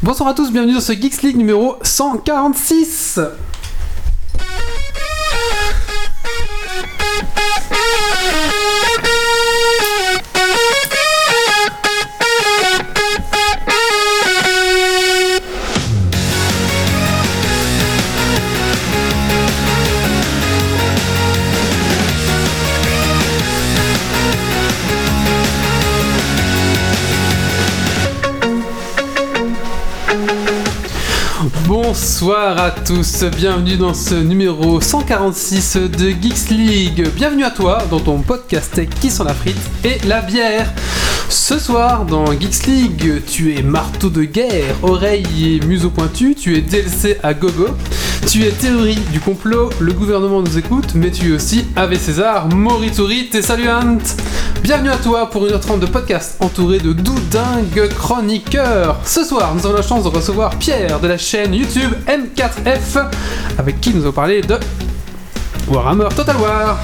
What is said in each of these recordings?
Bonsoir à tous, bienvenue dans ce Geeks League numéro 146. Bonsoir à tous, bienvenue dans ce numéro 146 de Geeks League. Bienvenue à toi dans ton podcast qui sent la frite et la bière. Ce soir dans Geeks League, tu es marteau de guerre, oreille et museau pointu, tu es DLC à gogo, tu es théorie du complot, le gouvernement nous écoute, mais tu es aussi Ave César, Morituri, et saluant. Bienvenue à toi pour une heure 30 de podcast entouré de doudingues chroniqueurs. Ce soir, nous avons la chance de recevoir Pierre de la chaîne YouTube M4F, avec qui nous allons parler de Warhammer Total War.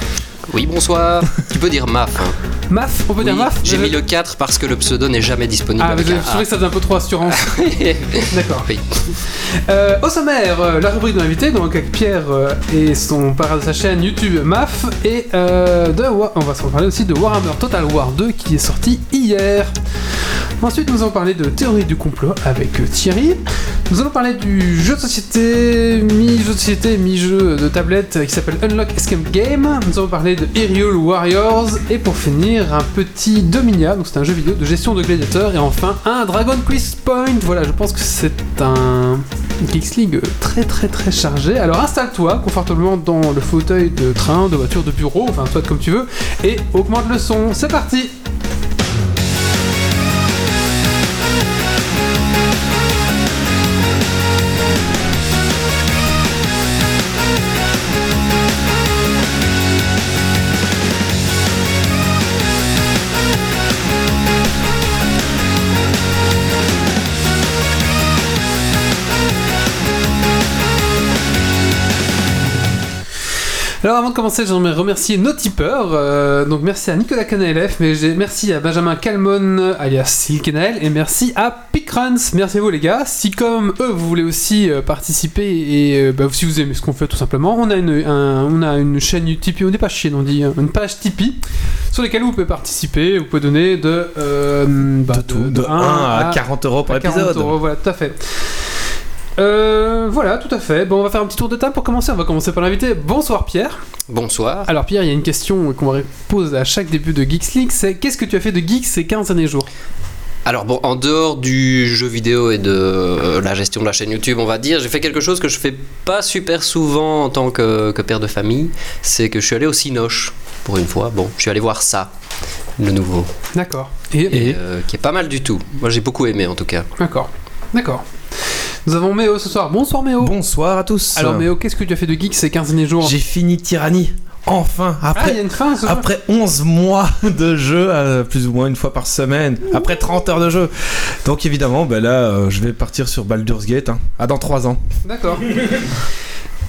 Oui, bonsoir. tu peux dire MAF. hein. MAF, on peut Oui, dire MAF J'ai mis le 4 parce que le pseudo n'est jamais disponible. Ah, avec je un trouvais que ça faisait un peu trop assurance. D'accord. Oui. Euh, au sommaire, euh, la rubrique de l'invité, donc avec Pierre euh, et son parrain de sa chaîne YouTube MAF, et euh, de on va se parler aussi de Warhammer Total War 2 qui est sorti hier. Ensuite, nous allons parler de théorie du complot avec euh, Thierry. Nous allons parler du jeu de société, mi-jeu de société, mi-jeu de tablette euh, qui s'appelle Unlock Escape Game. Nous allons parler de Aerial Warriors. Et pour finir, un petit Dominia, donc c'est un jeu vidéo de gestion de gladiateurs. Et enfin, un Dragon Quiz Point. Voilà, je pense que c'est un Geeks League très très très chargé. Alors installe-toi confortablement dans le fauteuil de train, de voiture, de bureau, enfin soit comme tu veux, et augmente le son. C'est parti Alors avant de commencer, j'aimerais remercier nos tipeurs. Euh, donc merci à Nicolas Canalef, mais j'ai merci à Benjamin Calmon alias Silkenael et merci à Pickruns. Merci à vous les gars. Si comme eux vous voulez aussi euh, participer et euh, bah, si vous aimez ce qu'on fait tout simplement, on a une, un- on a une chaîne Tipeee, on n'est pas chier, on dit hein, une page Tipeee sur laquelle vous pouvez participer, vous pouvez donner de bah, de tout, de 1 à 40 euros par à 40 épisode. euros, voilà, tout à fait. Euh, voilà, tout à fait. Bon, on va faire un petit tour de table pour commencer. On va commencer par l'invité. Bonsoir Pierre. Bonsoir. Alors Pierre, il y a une question qu'on va poser à chaque début de Geeks League, c'est qu'est-ce que tu as fait de geek ces 15 derniers jours? Alors bon, en dehors du jeu vidéo et de euh, la gestion de la chaîne YouTube, on va dire, j'ai fait quelque chose que je fais pas super souvent en tant que, que père de famille. C'est que je suis allé au Cinoche pour une fois. Bon, je suis allé voir ça, le nouveau, D'accord. Et, et, euh, qui est pas mal du tout. Moi, j'ai beaucoup aimé en tout cas. D'accord. D'accord. Nous avons Méo ce soir. Bonsoir Méo. Bonsoir à tous. Alors Méo, qu'est-ce que tu as fait de geek ces 15 derniers jours j'ai fini Tyrannie. Enfin, Ah, il y après, a une fin ce après 11 mois de jeu, euh, plus ou moins une fois par semaine, après 30 heures de jeu. Donc évidemment, ben là, euh, je vais partir sur Baldur's Gate. hein. Ah, dans 3 ans. D'accord.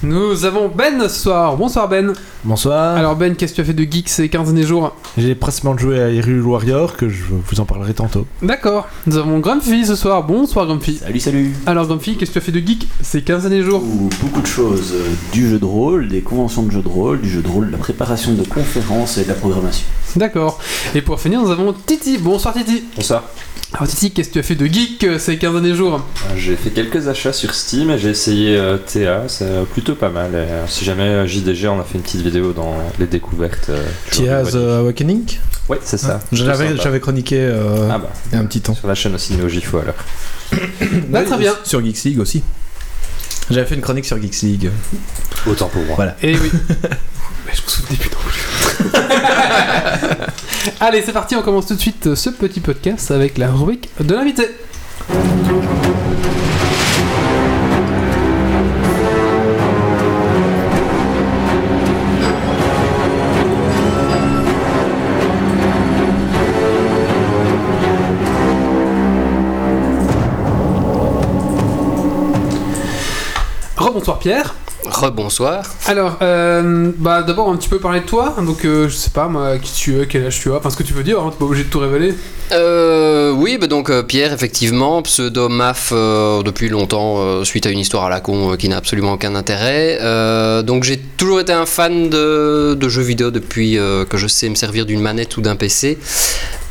Nous avons Ben ce soir. Bonsoir Ben. Bonsoir. Alors Ben, qu'est-ce que tu as fait de geek ces 15 derniers jours? J'ai précisément joué à Hyrule Warrior que je vous en parlerai tantôt. D'accord. Nous avons Grumpy ce soir. Bonsoir Grumpy. Salut, salut Alors Grumpy, qu'est-ce que tu as fait de geek ces 15 derniers jours? Ouh, Beaucoup de choses. Du jeu de rôle, des conventions de jeu de rôle, du jeu de rôle, de la préparation de conférences et de la programmation. D'accord. Et pour finir, nous avons Titi. Bonsoir Titi. Bonsoir. Alors Titi, qu'est-ce que tu as fait de geek euh, ces 15 derniers jours Euh, J'ai fait quelques achats sur Steam et j'ai essayé euh, TA, c'est plutôt pas mal. Et, euh, si jamais euh, JDG, on a fait une petite vidéo dans les découvertes. euh, euh, Awakening Ouais, c'est ça. J'avais chroniqué euh, Ah bah, il y a un petit temps. sur la chaîne aussi Neo Gifo alors. Bah, très bien. Sur Geeks League aussi. J'avais fait une chronique sur Geeks League. Autant pour moi. Voilà. Eh oui. Mais je me souvenais plus non plus. Allez, c'est parti, on commence tout de suite ce petit podcast avec la rubrique de l'invité. Rebonsoir Pierre. Rebonsoir. Alors, euh, bah d'abord un petit peu parler de toi. Donc, euh, je sais pas moi, qui tu es, quel âge tu as, enfin ce que tu veux dire. Hein, t'es pas obligé de tout révéler. Euh, oui, bah donc euh, Pierre, effectivement, pseudo MAF euh, depuis longtemps, suite à une histoire à la con qui n'a absolument aucun intérêt. Donc j'ai toujours été un fan de, de jeux vidéo depuis que je sais me servir d'une manette ou d'un PC.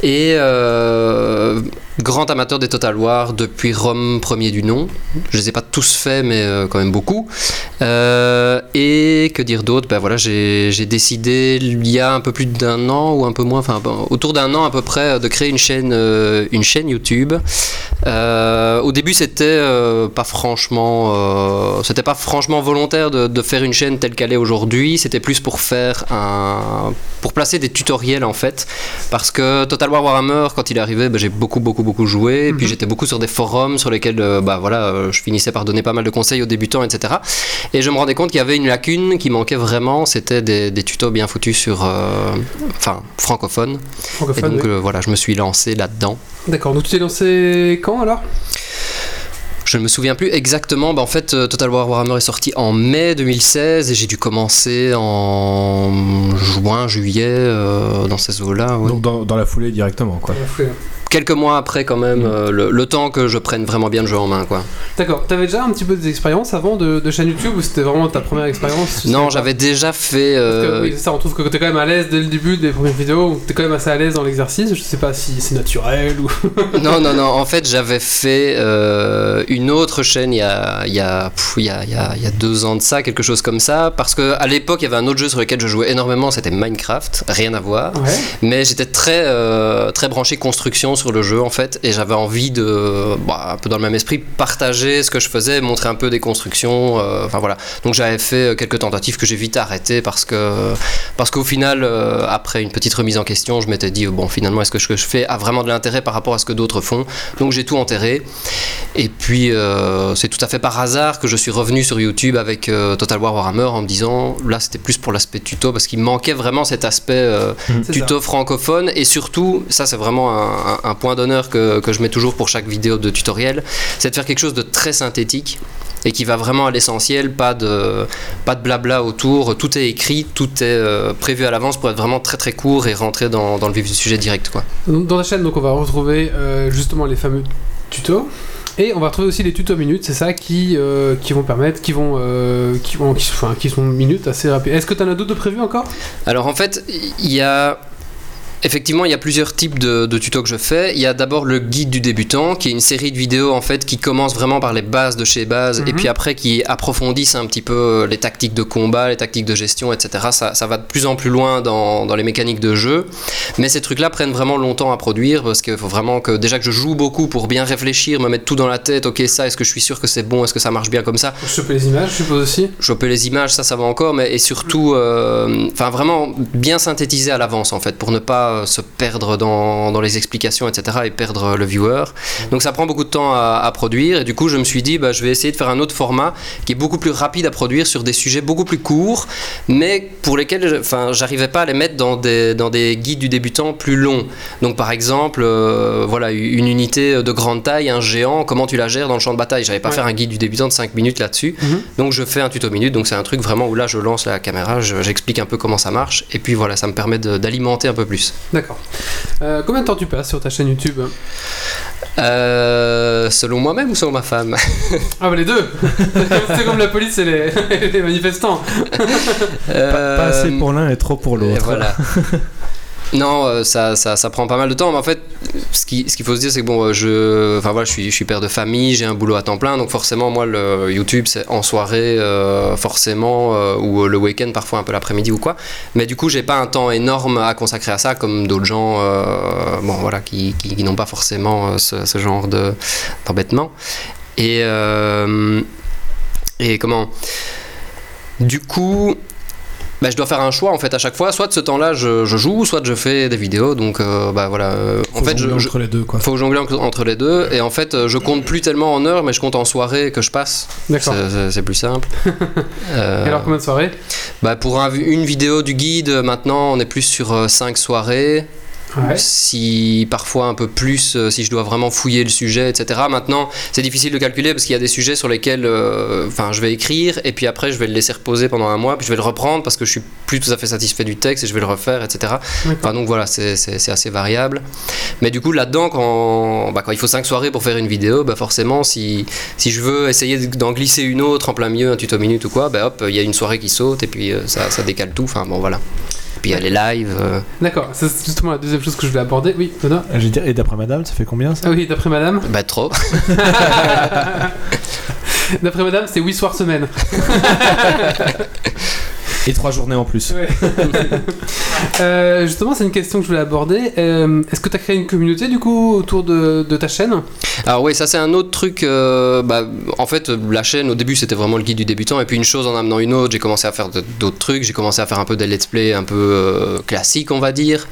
Et euh, grand amateur des Total War depuis Rome premier du nom. Je les ai pas tous faits, mais euh, quand même beaucoup. Euh, et que dire d'autre? Ben voilà, j'ai décidé il y a un peu plus d'un an ou un peu moins, enfin autour d'un an à peu près, de créer une chaîne, une chaîne YouTube. Au début, c'était pas franchement, c'était pas franchement volontaire de, de faire une chaîne telle qu'elle est aujourd'hui. C'était plus pour faire un, pour placer des tutoriels en fait, parce que Total War Warhammer, quand il est arrivé, ben, j'ai beaucoup beaucoup beaucoup joué. Et puis Mhm. j'étais beaucoup sur des forums sur lesquels, euh, bah voilà, euh, je finissais par donner pas mal de conseils aux débutants, etc. Et je me rendais compte qu'il y avait une lacune qui manquait vraiment, c'était des, des tutos bien foutus sur, euh, enfin, francophones. Et Francophone. donc oui. voilà, je me suis lancé là-dedans. D'accord. Donc tu t'es lancé quand alors? Je ne me souviens plus exactement. Bah, en fait, euh, Total War Warhammer est sorti en mai 2016 et j'ai dû commencer en juin, juillet, euh, dans ces eaux-là. ouais. Donc dans, dans la foulée directement, quoi. Quelques mois après, quand même, euh, le, le temps que je prenne vraiment bien le jeu en main, quoi. D'accord. T'avais déjà un petit peu d'expérience avant de, de chaîne YouTube ou c'était vraiment ta première expérience Non, j'avais déjà fait. Parce que, euh, oui, ça, on trouve que t'es quand même à l'aise dès le début des premières vidéos, t'es quand même assez à l'aise dans l'exercice, je sais pas si c'est naturel ou... non, non, non. En fait, j'avais fait euh, une autre chaîne il y a, il y, a, pff, il y, a, il y, a, deux ans de ça, quelque chose comme ça. Parce que à l'époque, il y avait un autre jeu sur lequel je jouais énormément, c'était Minecraft. Rien à voir. Ouais. Mais j'étais très, euh, très branché construction sur le jeu en fait, et j'avais envie de, bah, un peu dans le même esprit, partager ce que je faisais, montrer un peu des constructions, euh, enfin voilà. Donc j'avais fait euh, quelques tentatives que j'ai vite arrêtées parce que, parce qu'au final, euh, après une petite remise en question, je m'étais dit bon finalement est-ce que ce que je fais a vraiment de l'intérêt par rapport à ce que d'autres font? Donc j'ai tout enterré. Et puis euh, c'est tout à fait par hasard que je suis revenu sur YouTube avec Total War Warhammer en me disant là c'était plus pour l'aspect tuto parce qu'il manquait vraiment cet aspect C'est tuto francophone et surtout, ça c'est vraiment un, un- un point d'honneur que, que je mets toujours pour chaque vidéo de tutoriel, c'est de faire quelque chose de très synthétique et qui va vraiment à l'essentiel, pas de, pas de blabla autour, tout est écrit, tout est euh, prévu à l'avance pour être vraiment très très court et rentrer dans, dans le vif du sujet direct. Quoi. Dans la chaîne, donc on va retrouver euh, justement les fameux tutos. Et on va retrouver aussi les tutos minutes, c'est ça qui, euh, qui vont permettre, qui vont, euh, qui vont, qui, enfin, qui sont minutes assez rapides. Est-ce que tu en as d'autres de prévus encore? Alors en fait, il y a Effectivement, il y a plusieurs types de, de tutos que je fais. Il y a d'abord le guide du débutant, qui est une série de vidéos en fait qui commence vraiment par les bases de chez base, et Mhm. puis après qui approfondissent un petit peu euh, les tactiques de combat, les tactiques de gestion, etc. Ça, ça va de plus en plus loin dans, dans les mécaniques de jeu. Mais ces trucs-là prennent vraiment longtemps à produire parce qu'il faut vraiment que déjà que je joue beaucoup pour bien réfléchir, me mettre tout dans la tête. Ok, ça, est-ce que je suis sûr que c'est bon, est-ce que ça marche bien comme ça? Choper les images, je suppose aussi. choper les images, ça, ça va encore, mais et surtout, euh, enfin vraiment bien synthétiser à l'avance en fait, pour ne pas euh, se perdre dans, dans les explications, etc. et perdre le viewer. Donc ça prend beaucoup de temps à, à produire, et du coup je me suis dit, bah, je vais essayer de faire un autre format qui est beaucoup plus rapide à produire sur des sujets beaucoup plus courts, mais pour lesquels, enfin, j'arrivais pas à les mettre dans des, dans des guides du débutant plus longs. Donc par exemple, euh, voilà, une unité de grande taille, un géant, comment tu la gères dans le champ de bataille? J'avais pas Ouais. faire un guide du débutant de 5 minutes là-dessus. Mhm. Donc je fais un tuto minute, donc c'est un truc vraiment où là je lance la caméra, je- j'explique un peu comment ça marche, et puis voilà, ça me permet d'alimenter un peu plus. D'accord. Euh, combien de temps tu passes sur ta chaîne YouTube Euh, selon moi-même ou selon ma femme? Ah bah les deux C'est comme la police et les, les manifestants. Pas, pas assez pour l'un et trop pour Et l'autre. voilà. Non, euh, ça, ça, ça prend pas mal de temps, mais en fait, ce qu'il faut se dire, c'est que bon, euh, je, je suis, je suis père de famille, j'ai un boulot à temps plein, donc forcément, moi, le YouTube, c'est en soirée, euh, forcément, ou le week-end, parfois un peu l'après-midi ou quoi. Mais du coup, j'ai pas un temps énorme à consacrer à ça, comme d'autres gens, voilà, qui, qui, n'ont pas forcément ce, genre de d'embêtement. Et comment? Du coup. Bah, je dois faire un choix en fait à chaque fois, soit de ce temps-là je, je joue, soit je fais des vidéos. Donc euh, bah voilà. euh, en Faut fait, jongler je- entre les deux, quoi. faut jongler en- entre les deux. Et en fait, euh, je compte plus tellement en heures, mais je compte en soirées que je passe. D'accord. C'est- plus simple. Euh, Et alors combien de soirées? Bah, pour un- une vidéo du guide, euh, maintenant, on est plus sur 5 soirées. Ouais. Si parfois un peu plus, euh, si je dois vraiment fouiller le sujet, etc. Maintenant, c'est difficile de calculer parce qu'il y a des sujets sur lesquels, euh, enfin, je vais écrire et puis après je vais le laisser reposer pendant un mois, puis je vais le reprendre parce que je suis plus tout à fait satisfait du texte et je vais le refaire, etc. Enfin, donc voilà, c'est assez variable. Mais du coup, là-dedans, quand, bah, quand il faut 5 soirées pour faire une vidéo, bah forcément, si, si je veux essayer d'en glisser une autre en plein milieu, un tuto minute ou quoi, bah hop, il y a une soirée qui saute et puis euh, ça, ça décale tout. Enfin bon, voilà. Puis il y a les lives. euh, D'accord, c'est justement la deuxième chose que je voulais aborder. Oui, Je veux dire, et d'après madame, ça fait combien ça Ah oui, d'après madame bah trop. D'après madame, c'est 8 soirs semaine. Et trois journées en plus. Ouais. Euh, justement, c'est une question que je voulais aborder. Euh, Est-ce que tu as créé une communauté du coup autour de, de ta chaîne? Alors oui, ça c'est un autre truc. euh, bah, en fait, la chaîne au début c'était vraiment le guide du débutant, et puis une chose en amenant une autre, j'ai commencé à faire d'autres trucs. J'ai commencé à faire un peu des let's play un peu euh, classiques, on va dire.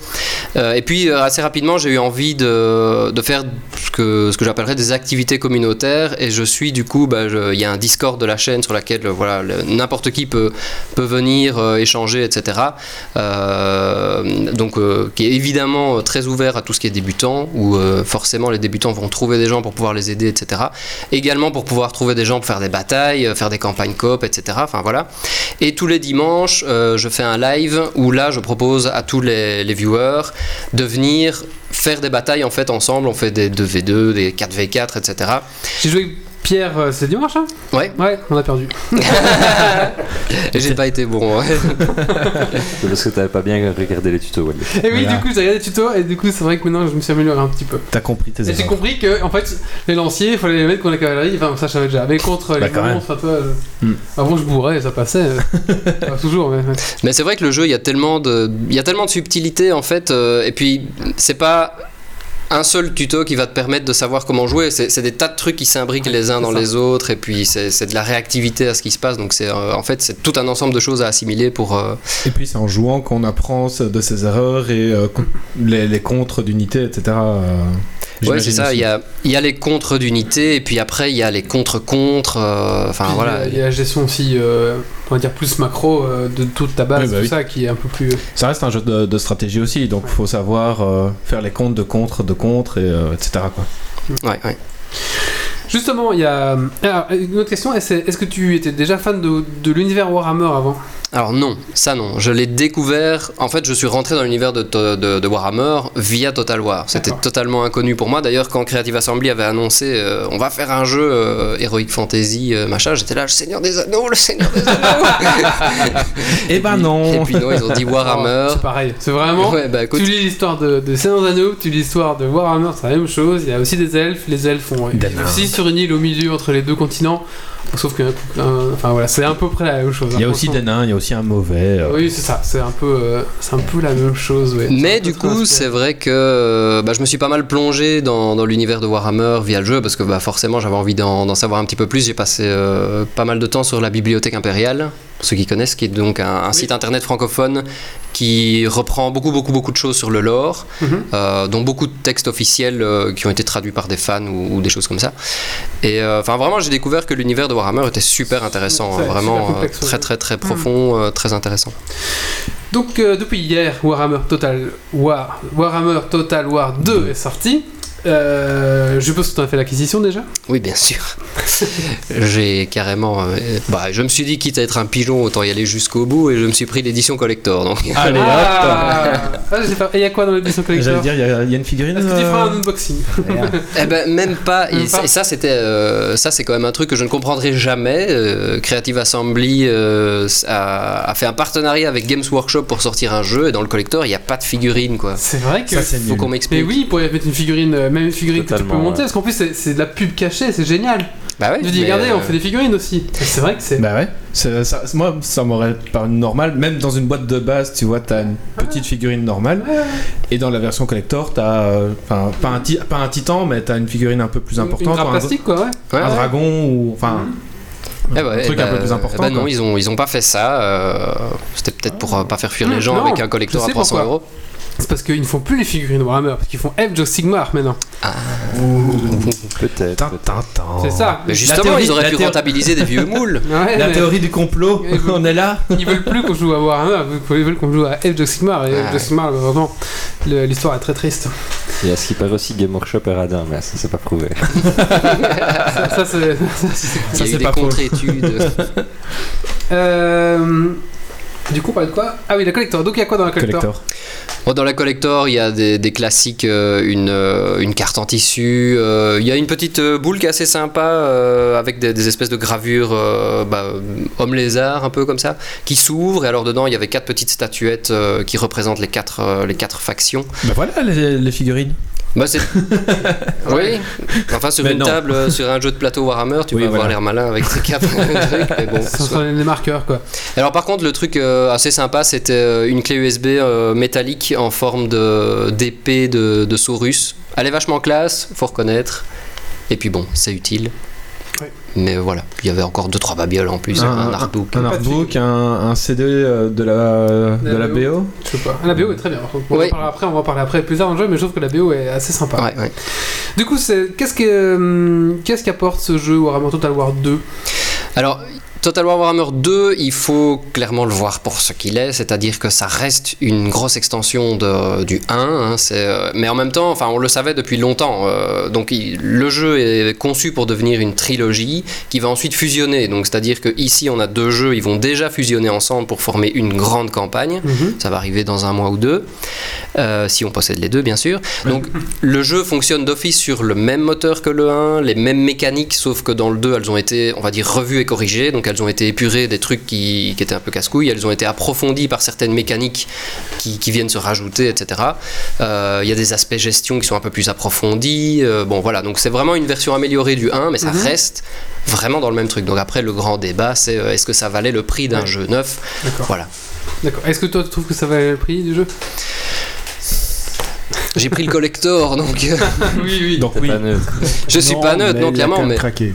Euh, et puis euh, assez rapidement, j'ai eu envie de, de faire ce que, ce que j'appellerais des activités communautaires. Et je suis du coup, bah, il y a un Discord de la chaîne sur laquelle voilà n'importe qui peut, peut venir euh, échanger, etc. Euh, donc euh, qui est évidemment très ouvert à tout ce qui est débutant, où forcément les débutants vont trouver des gens pour pouvoir les aider, etc. Également pour pouvoir trouver des gens pour faire des batailles, faire des campagnes coop, etc. Enfin voilà. Et tous les dimanches, je fais un live où là, je propose à tous les, viewers de venir faire des batailles en fait ensemble. On fait des 2v2, des 4v4, etc. J'ai joué Pierre, euh, c'est dimanche hein Ouais. Ouais, on a perdu. Et j'ai pas été bon. ouais. C'est parce que t'avais pas bien regardé les tutos, Wally. Et oui, Voilà. du coup, j'ai regardé les tutos et du coup, c'est vrai que maintenant, je me suis amélioré un petit peu. T'as compris tes Et j'ai compris que, en fait, les lanciers, il fallait les mettre contre la cavalerie. Enfin, ça, je savais déjà. Mais contre Bah, les monstres, enfin, toi, avant, je bourrais et ça passait. Pas toujours, mais. mais- Mais c'est vrai que le jeu, il y a tellement de, il y a tellement de subtilité en fait, euh, et puis c'est pas un seul tuto qui va te permettre de savoir comment jouer. C'est des tas de trucs qui s'imbriquent les uns dans ça. les autres, et puis c'est c'est de la réactivité à ce qui se passe. Donc c'est euh, en fait c'est tout un ensemble de choses à assimiler pour. euh, Et puis c'est en jouant qu'on apprend de ses erreurs et euh, les, les contres d'unité, etc. euh, Ouais, j'imagine c'est ça. Il y a, il y a les contres d'unité, et puis après il y a les contre-contre. Enfin voilà. Il y a- il y a la gestion aussi, euh, on va dire, plus macro euh, de toute ta base, Oui, bah tout oui. ça qui est un peu plus. Ça reste un jeu de, de stratégie aussi, donc faut savoir euh, faire les comptes de contre, de contre, et, euh, etc. Quoi. Ouais, ouais. Justement, il y a. Alors, une autre question est-ce est-ce que tu étais déjà fan de, de l'univers Warhammer avant? Alors non, ça non. Je l'ai découvert. En fait, je suis rentré dans l'univers de, to- de- de Warhammer via Total War. C'était totalement inconnu pour moi. D'ailleurs, quand Creative Assembly avait annoncé, euh, on va faire un jeu euh, Heroic Fantasy, euh, machin, j'étais là, le Seigneur des Anneaux, le Seigneur des Anneaux. Eh ben non Et puis non, ils ont dit Warhammer. C'est pareil, c'est vraiment. Ouais, bah écoute, Tu lis l'histoire de, de Seigneur des Anneaux, tu lis l'histoire de Warhammer, c'est la même chose. Il y a aussi des elfes, les elfes ont. Aussi sur une île au milieu entre les deux continents. Sauf que. euh, Enfin voilà, c'est à peu près la même chose. Il y a aussi des nains, il y a aussi un mauvais. euh, Oui, c'est ça, c'est un peu, euh, c'est un peu la même chose. ouais. Mais du coup, c'est vrai que bah, je me suis pas mal plongé dans, dans l'univers de Warhammer via le jeu parce que bah, forcément j'avais envie d'en savoir un petit peu plus. J'ai passé euh, pas mal de temps sur la Bibliothèque Impériale, pour ceux qui connaissent, qui est donc un, un site internet francophone qui reprend beaucoup, beaucoup, beaucoup de choses sur le lore, Mhm. euh, dont beaucoup de textes officiels euh, qui ont été traduits par des fans ou, ou des choses comme ça. Et euh, enfin, vraiment, j'ai découvert que l'univers de Warhammer était super intéressant, hein, vraiment super complexe, euh, très, très, très profond, euh, très intéressant. Donc euh, depuis hier, Warhammer Total War, Warhammer Total War 2 est sorti. Euh, je suppose que tu as fait l'acquisition déjà. Oui, bien sûr. J'ai carrément. euh, bah, je me suis dit, quitte à être un pigeon, autant y aller jusqu'au bout, et je me suis pris l'édition collector. Donc. Allez hop Ah, Ah, j'ai pas- Et il y a quoi dans l'édition J'allais collector dire, il y, y a une figurine. Est-ce que tu euh, feras un unboxing eh ben, même pas. Et, Même pas. et ça, c'était. euh, ça, c'est quand même un truc que je ne comprendrai jamais. Euh, Creative Assembly euh, a, a fait un partenariat avec Games Workshop pour sortir un jeu, et dans le collector, il n'y a pas de figurine, quoi. C'est vrai que. Ça, c'est Faut nul. qu'on Mais m'explique. oui, il pourrait mettre une figurine, euh, même une figurine que tu peux monter, ouais. parce qu'en plus c'est c'est de la pub cachée, c'est génial. Bah ouais, Je dis, regardez, on euh, fait des figurines aussi. C'est vrai que c'est. Bah ouais, c'est- ça, moi ça m'aurait paru normal, même dans une boîte de base, tu vois, t'as une petite figurine normale, et dans la version collector, t'as, euh, enfin, pas, un ti- pas un titan, mais t'as une figurine un peu plus Une importante, un, plastique quoi, ouais. un ouais. dragon, ou enfin, Eh un ouais, truc bah, un peu plus important. bah non, ils ont, ils ont pas fait ça. euh, C'était peut-être pour euh, pas faire fuir les gens non, avec un collector à sais 300 pourquoi. euros. C'est parce qu'ils ne font plus les figurines Warhammer, parce qu'ils font Age of Sigmar maintenant. Peut-être. Tin, peut-être. C'est ça. Mais justement, théorie- ils auraient pu rentabiliser des vieux moules. Ouais, La mais théorie du complot, Et on est là. Ils veulent plus qu'on joue à Warhammer, ils veulent qu'on joue à Age of Sigmar. Et Ah Age of Sigmar, vraiment, l'histoire est très triste. Et à ce qui paraît aussi, Game Workshop est radin, mais ça, c'est pas prouvé. ça, ça, c'est. ça, c'est- pas contre-études. Euh, Du coup, on parlait de quoi Ah oui, la collector. Donc il y a quoi dans la collector, Collector. Bon, dans la collector, il y a des, des classiques, euh, une, euh, une carte en tissu. euh, il y a une petite euh, boule qui est assez sympa euh, avec des, des espèces de gravures euh, bah, homme lézard, un peu comme ça, qui s'ouvre. Et alors dedans, il y avait quatre petites statuettes euh, qui représentent les quatre, euh, les quatre factions. Bah voilà les, les figurines. Bah, c'est. oui. Enfin, sur Mais une non. table, euh, sur un jeu de plateau Warhammer, tu Oui, vas avoir voilà. l'air malin avec ces quatre trucs. Mais bon, Ce sont les marqueurs, quoi. alors par contre, le truc euh, assez sympa, c'était euh, une clé USB euh, métallique en forme de d'épée de, de Saurus. Elle est vachement classe, faut reconnaître. Et puis bon, c'est utile. Mais voilà, il y avait encore deux trois babioles en plus, un, artbook. Un Pas de artbook, un, un CD euh, de la, de la BO. Je sais pas. La BO est très bien. par contre. On, Oui. en parlera après, on va en parler après plus tard dans le jeu, mais je trouve que la BO est assez sympa. Ouais, ouais. Du coup, c'est qu'est-ce que hum, qu'est-ce qu'apporte ce jeu Warhammer Total War 2 Alors, Total War Warhammer 2, il faut clairement le voir pour ce qu'il est, c'est-à-dire que ça reste une grosse extension de, du 1, hein, euh, mais en même temps, enfin, on le savait depuis longtemps. euh, donc, il- le jeu est conçu pour devenir une trilogie qui va ensuite fusionner. Donc, c'est-à-dire que ici, on a deux jeux, ils vont déjà fusionner ensemble pour former une grande campagne. Ça va arriver dans un mois ou deux, euh, si on possède les deux, bien sûr. Donc, le jeu fonctionne d'office sur le même moteur que le 1, les mêmes mécaniques, sauf que dans le 2, elles ont été, on va dire, revues et corrigées. Donc, elles ont été épurées des trucs qui, qui étaient un peu casse-couilles. Elles ont été approfondies par certaines mécaniques qui, qui viennent se rajouter, etc. Euh, Il y a des aspects gestion qui sont un peu plus approfondis. Euh, bon, voilà. Donc, c'est vraiment une version améliorée du 1, mais ça Mhm. reste vraiment dans le même truc. Donc, après, le grand débat, c'est euh, est-ce que ça valait le prix d'un Ouais. jeu neuf? D'accord. Voilà. D'accord. Est-ce que toi, tu trouves que ça valait le prix du jeu? J'ai pris le collector, donc Oui, oui. Donc oui. pas neutre. je suis Non, pas neutre, non, clairement, mais. craqué,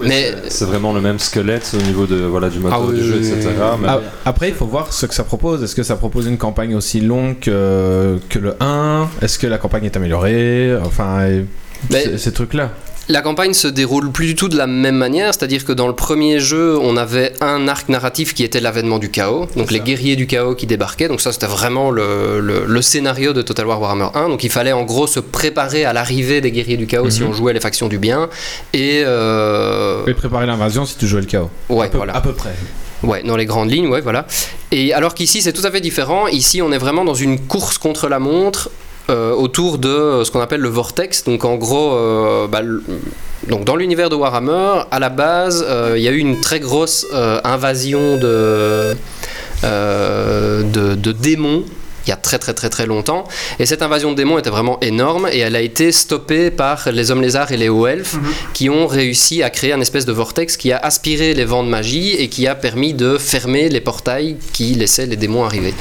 Mais- C'est- vraiment le même squelette au niveau de, voilà, du moteur Ah oui, du jeu, oui, etc. oui. mais- Ah, Après, il faut voir ce que ça propose. Est-ce que ça propose une campagne aussi longue que, que le 1 Est-ce que la campagne est améliorée? Enfin, Mais- ces trucs-là. La campagne se déroule plus du tout de la même manière, c'est-à-dire que dans le premier jeu, on avait un arc narratif qui était l'avènement du chaos, donc les guerriers du chaos qui débarquaient, donc ça c'était vraiment le, le- le scénario de Total War Warhammer 1, donc il fallait en gros se préparer à l'arrivée des guerriers du chaos si Mhm. on jouait les factions du bien, et... euh, Et préparer l'invasion si tu jouais le chaos. ouais, à, peu, voilà. à peu près. Ouais, dans les grandes lignes, ouais, voilà. Et alors qu'ici, c'est tout à fait différent. Ici, on est vraiment dans une course contre la montre euh, autour de euh, ce qu'on appelle le vortex. Donc, en gros, euh, bah, dans l'univers de Warhammer, à la base, il y a eu une très grosse invasion de démons. Il y a très très très très longtemps. Et cette invasion de démons était vraiment énorme et elle a été stoppée par les hommes lézards et les hauts elfes Mhm. qui ont réussi à créer un espèce de vortex qui a aspiré les vents de magie et qui a permis de fermer les portails qui laissaient les démons arriver.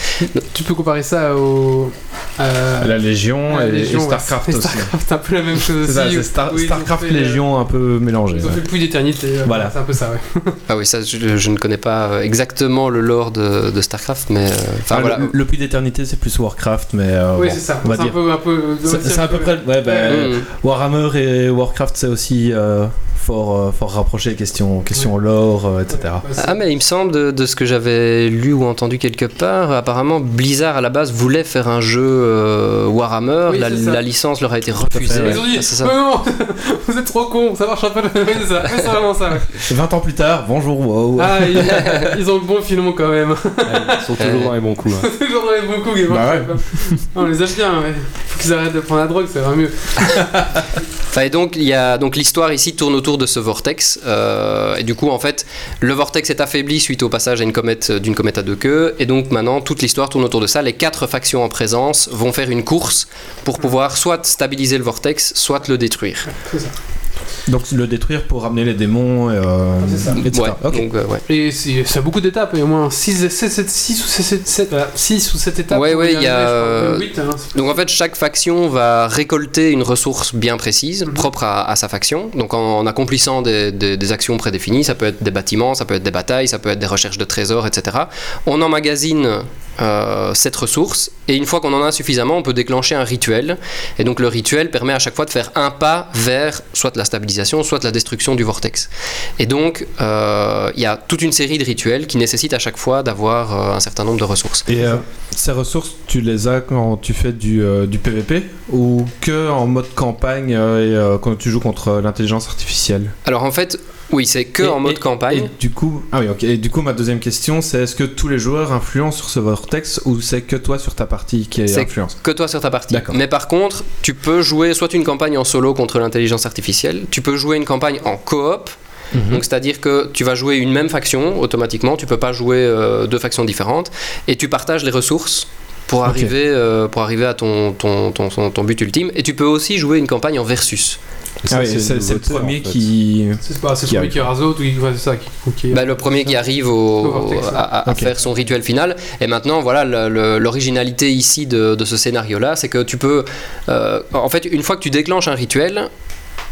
Tu peux comparer ça au. à- La Légion à la et, Légion, et. Starcraft aussi. Starcraft, c'est un peu la même chose ça, aussi. Star- Starcraft fait, euh, Légion un peu mélangé. Ils ont ouais. fait le puits d'éternité. euh, Voilà. C'est un peu ça, ouais. Ah oui, ça je, je ne connais pas euh, exactement le lore de, de Starcraft, mais euh, enfin Ah, voilà. le, le puits d'éternité, c'est plus Warcraft, mais. euh, oui, bon, c'est ça. C'est un peu. Un peu C'est c'est à peu près. Ouais, ben, Mm. Warhammer et Warcraft, c'est aussi euh, fort, euh, fort rapproché, question, question lore, euh, etc. Ah mais il me semble de, de ce que j'avais lu ou entendu quelque part, apparemment Blizzard à la base voulait faire un jeu euh, Warhammer, Oui, la, c'est la licence leur a été refusée. ouais. Ils ont dit, Ah, c'est ça. non, vous êtes trop cons, ça marchera pas. C'est ça, c'est vraiment ça. ouais. 20 ans plus tard, bonjour, wow. Ah, ils, ils ont le bon filon quand même. Ils sont toujours dans les bons coups. hein. Toujours dans les bons coups, Bah hein. On les aime bien, ouais. Faut qu'ils arrêtent de prendre la drogue, ça va mieux. Et donc il y a donc l'histoire ici tourne autour de ce vortex euh, et du coup en fait le vortex est affaibli suite au passage à une comète d'une comète à deux queues et donc maintenant toute l'histoire tourne autour de ça. Les quatre factions en présence vont faire une course pour pouvoir soit stabiliser le vortex, soit le détruire. C'est ça. Donc le détruire pour ramener les démons, et, euh, Ah, c'est ça. etc. Ouais, Ok. donc, euh, ouais. Et c'est c'est beaucoup d'étapes, il y a au moins 6 ou 7 ou 7 étapes. Ouais, ouais, il y a, arriver, je crois. euh, Même huit, hein, c'est- Donc en fait, chaque faction va récolter une ressource bien précise, Mhm. propre à, à sa faction. Donc en, en accomplissant des, des- des actions prédéfinies, ça peut être des bâtiments, ça peut être des batailles, ça peut être des recherches de trésors, etc. On emmagasine euh, cette ressource. Et une fois qu'on en a suffisamment, on peut déclencher un rituel. Et donc le rituel permet à chaque fois de faire un pas vers soit la stabilisation, soit la destruction du vortex. Et donc euh, il y a toute une série de rituels qui nécessitent à chaque fois d'avoir euh, un certain nombre de ressources. Et ces ressources, tu les as quand tu fais du, du PVP ou que en mode campagne et quand tu joues contre l'intelligence artificielle? Alors en fait, oui, c'est que Et- en mode et- campagne. Et du coup, ah oui, ok. Et du coup, ma deuxième question, c'est est-ce que tous les joueurs influencent sur ce vortex ou c'est que toi sur ta partie qui est influence? que toi sur ta partie. D'accord. Mais par contre, tu peux jouer soit une campagne en solo contre l'intelligence artificielle, tu peux jouer une campagne en coop. Mhm. Donc c'est-à-dire que tu vas jouer une même faction automatiquement, tu peux pas jouer euh, deux factions différentes et tu partages les ressources pour arriver euh, pour arriver à ton ton, ton, ton- ton but ultime et tu peux aussi jouer une campagne en versus. Ah oui, c'est le premier en fait. qui. C'est pas c'est Qui celui arrive. qui rasote ou qui ouais, c'est ça qui, qui- Bah, le premier qui arrive au, Au vortex, ouais. à, faire son rituel final. Et maintenant, voilà, l'originalité ici de, de ce scénario-là, c'est que tu peux. euh, en fait, une fois que tu déclenches un rituel,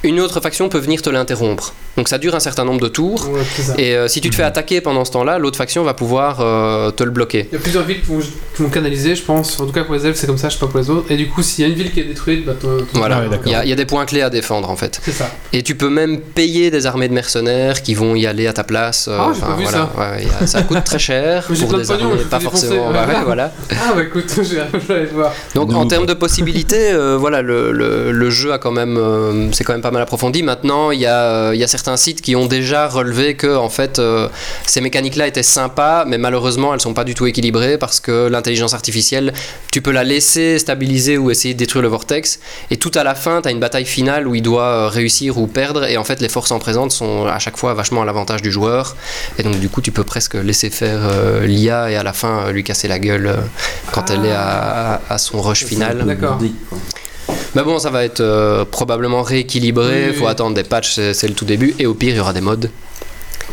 une autre faction peut venir te l'interrompre. Donc ça dure un certain nombre de tours. Ouais, ça. Et euh, si tu te fais attaquer pendant ce temps-là, l'autre faction va pouvoir euh, te le bloquer. Il y a plusieurs villes qui vont, qui vont canaliser, je pense. En tout cas pour les elfes, c'est comme ça, je sais pas pour les autres. Et du coup, s'il y a une ville qui est détruite, bah toi. toi- Voilà, ouais, il y, a- il y a des points clés à défendre en fait. C'est ça. Et tu peux même payer des armées de mercenaires qui vont y aller à ta place. euh, Ah, j'ai pas vu voilà. Ouais, il y a- ça coûte très cher pour des armées pas forcément. ouais. ouais, voilà. Ah bah écoute, je vais je vais aller voir. Donc en termes de possibilités, euh, voilà, le, le- le jeu a quand même, euh, c'est quand même pas mal approfondi. Maintenant, il y a, il y a certains sites qui ont déjà relevé que en fait, euh, ces mécaniques-là étaient sympas, mais malheureusement, elles sont pas du tout équilibrées parce que l'intelligence artificielle, tu peux la laisser stabiliser ou essayer de détruire le vortex, et tout à la fin, tu as une bataille finale où il doit euh, réussir ou perdre, et en fait, les forces en présence sont à chaque fois vachement à l'avantage du joueur, et donc du coup, tu peux presque laisser faire euh, l'IA et à la fin lui casser la gueule quand elle est à, à- à son rush final. D'accord. Mais bon, ça va être euh, probablement rééquilibré. Oui, faut oui. attendre des patchs, c'est le tout début. Et au pire, il y aura des mods.